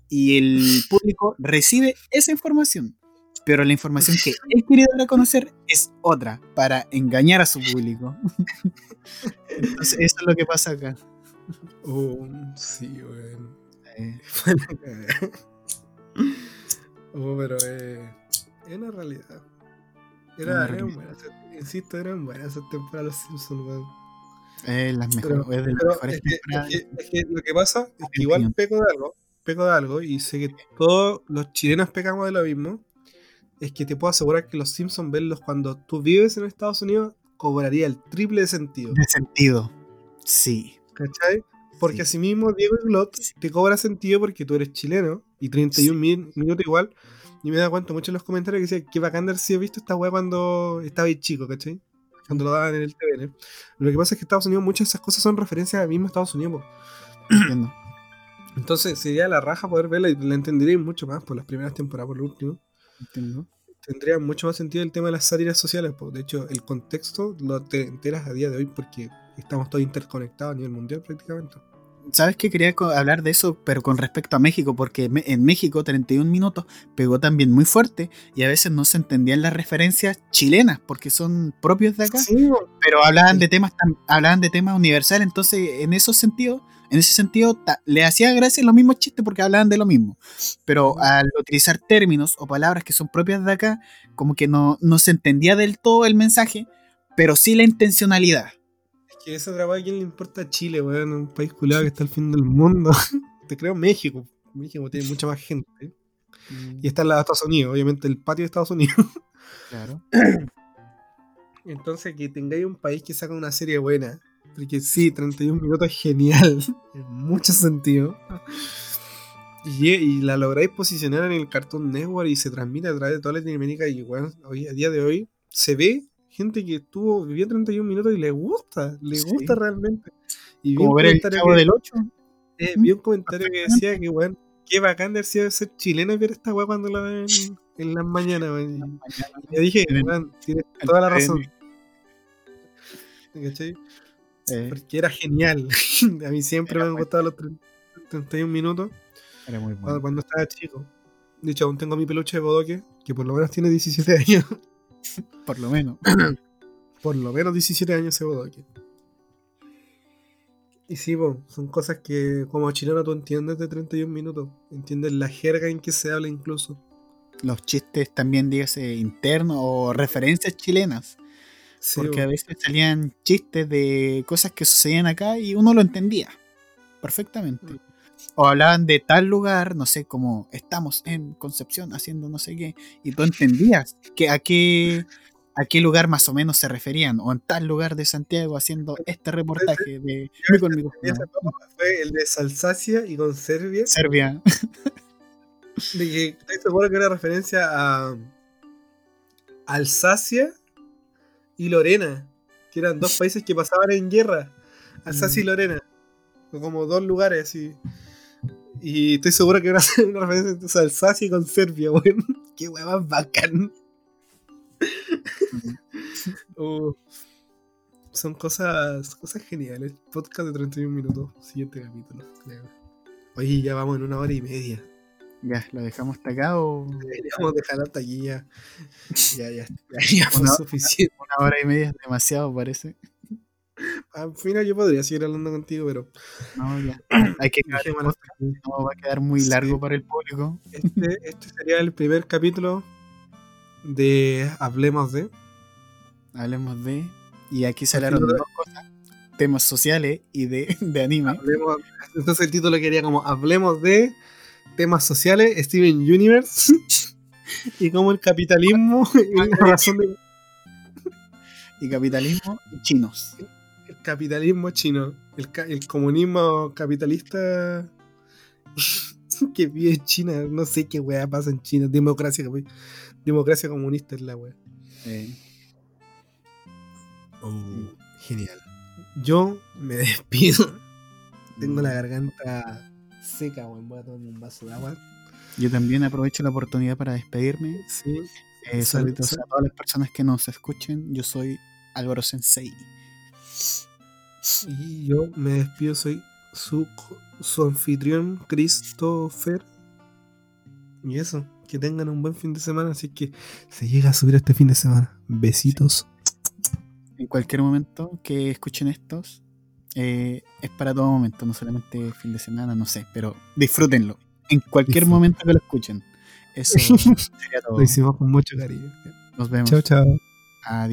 Speaker 2: y el público recibe esa información. Pero la información que él quiere dar a conocer es otra, para engañar a su público. Entonces, eso es lo que pasa acá.
Speaker 1: Oh, sí, bueno. Eh. Oh, pero eh, es una realidad. Era, era un buen insisto, eran buenas esas temporadas los Simpsons, weón.
Speaker 2: Eh, las mejores, pero, de las mejores
Speaker 1: es que, es, que, lo que pasa es que igual peco de algo, peco de algo, y sé que todos los chilenos pecamos de lo mismo, es que te puedo asegurar que los Simpsons verlos cuando tú vives en Estados Unidos cobraría el triple de sentido.
Speaker 2: De sentido, sí.
Speaker 1: ¿Cachai? Porque asimismo Diego y Glot te cobra sentido porque tú eres chileno y 31 minutos igual y me da cuenta mucho en los comentarios que decía que bacán de haber sido visto esta weá cuando estaba ahí chico, ¿cachai? Cuando lo daban en el TVN. Lo que pasa es que Estados Unidos, muchas de esas cosas son referencias al mismo Estados Unidos. Entiendo. Entonces sería la raja poder verla y la entenderéis mucho más por las primeras temporadas, por lo último.
Speaker 2: Entiendo.
Speaker 1: Tendría mucho más sentido el tema de las sátiras sociales. Pues. De hecho, el contexto lo te enteras a día de hoy porque estamos todos interconectados a nivel mundial prácticamente.
Speaker 2: ¿sabes qué? Quería hablar de eso, pero con respecto a México, porque en México 31 minutos pegó también muy fuerte y a veces no se entendían las referencias chilenas porque son propios de acá, pero hablaban de temas hablaban de temas universales, entonces en esos sentidos, en ese sentido le hacía gracia los mismos chistes porque hablaban de lo mismo, pero al utilizar términos o palabras que son propias de acá, como que no, no se entendía del todo el mensaje, pero sí la intencionalidad
Speaker 1: que esa otra ¿a quién le importa a Chile, weón? Un país culiado que está al fin del mundo. Te creo México. México tiene mucha más gente. Y está en la de Estados Unidos, obviamente el patio de Estados Unidos. Claro. Entonces, que tengáis un país que saca una serie buena. Porque sí, 31 minutos es genial. En mucho sentido. Y, la lográis posicionar en el Cartoon Network y se transmite a través de toda Latinoamérica. Y bueno, hoy, a día de hoy se ve gente que estuvo, vivió 31 minutos y le gusta, le gusta realmente. Y vi un comentario que, del 8. Eh, vi un comentario que decía que, weón, qué bacán de ser chileno y ver esta weá cuando la ven en las mañanas, weón. Y yo dije, weón, tienes toda la razón. ¿Cachai? Eh. Porque era genial. A mí siempre me han gustado los 31 minutos. Era muy bueno. Cuando, estaba chico. De hecho, aún tengo mi peluche de bodoque, que por lo menos tiene 17 años.
Speaker 2: Por lo menos.
Speaker 1: Por lo menos 17 años se aquí Y sí, son cosas que como chileno tú entiendes de 31 minutos. Entiendes la jerga en que se habla incluso.
Speaker 2: Los chistes también, dígase, internos o referencias chilenas. porque a veces salían chistes de cosas que sucedían acá y uno lo entendía perfectamente. O hablaban de tal lugar, no sé, como estamos en Concepción haciendo no sé qué, y tú entendías que a qué, a qué lugar más o menos se referían, o en tal lugar de Santiago haciendo este reportaje de conmigo.
Speaker 1: Fue el de Salsacia y con Serbia.
Speaker 2: Serbia.
Speaker 1: De que estoy seguro que era referencia a Alsacia y Lorena, que eran dos países que pasaban en guerra. Alsacia y mm. Lorena. Como dos lugares así. Y estoy seguro que van a hacer una referencia a Alsacia con Serbia, weón. Qué weón bacán. Uh, son cosas, cosas geniales. Podcast de 31 minutos. Siguiente capítulo, creo. Oye, ya vamos en una hora y media.
Speaker 2: Ya, ¿lo dejamos hasta acá o.?
Speaker 1: Deberíamos dejar hasta aquí ya. Ya, ya, ya, fue suficiente.
Speaker 2: Una hora y media es demasiado, parece.
Speaker 1: Al final yo podría seguir hablando contigo, pero.
Speaker 2: No, ya. Hay que no va a quedar muy largo para el público.
Speaker 1: Este, este, sería el primer capítulo de Hablemos de.
Speaker 2: Hablemos de. Y aquí se hablaron dos cosas: temas sociales y de, de anime.
Speaker 1: entonces el título quería como Hablemos de temas sociales, Steven Universe. y como el capitalismo y razón de.
Speaker 2: Y capitalismo y chinos
Speaker 1: capitalismo chino, el, comunismo capitalista que vive en China, no sé qué weá pasa en China, democracia, democracia comunista es la weá. Oh, genial. Yo me despido. Tengo la garganta seca, weón. Voy a tomar un vaso de agua.
Speaker 2: Yo también aprovecho la oportunidad para despedirme.
Speaker 1: Sí.
Speaker 2: Eh, saludos a todas las personas que nos escuchen. Yo soy Álvaro Sensei.
Speaker 1: Y yo me despido, soy su, su anfitrión, Christopher. Y eso, que tengan un buen fin de semana. Así que se llega a subir este fin de semana. Besitos.
Speaker 2: En cualquier momento que escuchen estos, eh, es para todo momento, no solamente fin de semana, no sé, pero disfrútenlo. En cualquier momento que lo escuchen. Eso sería todo.
Speaker 1: Lo hicimos con mucho cariño.
Speaker 2: Nos vemos.
Speaker 1: Chao, chao.
Speaker 2: Adiós.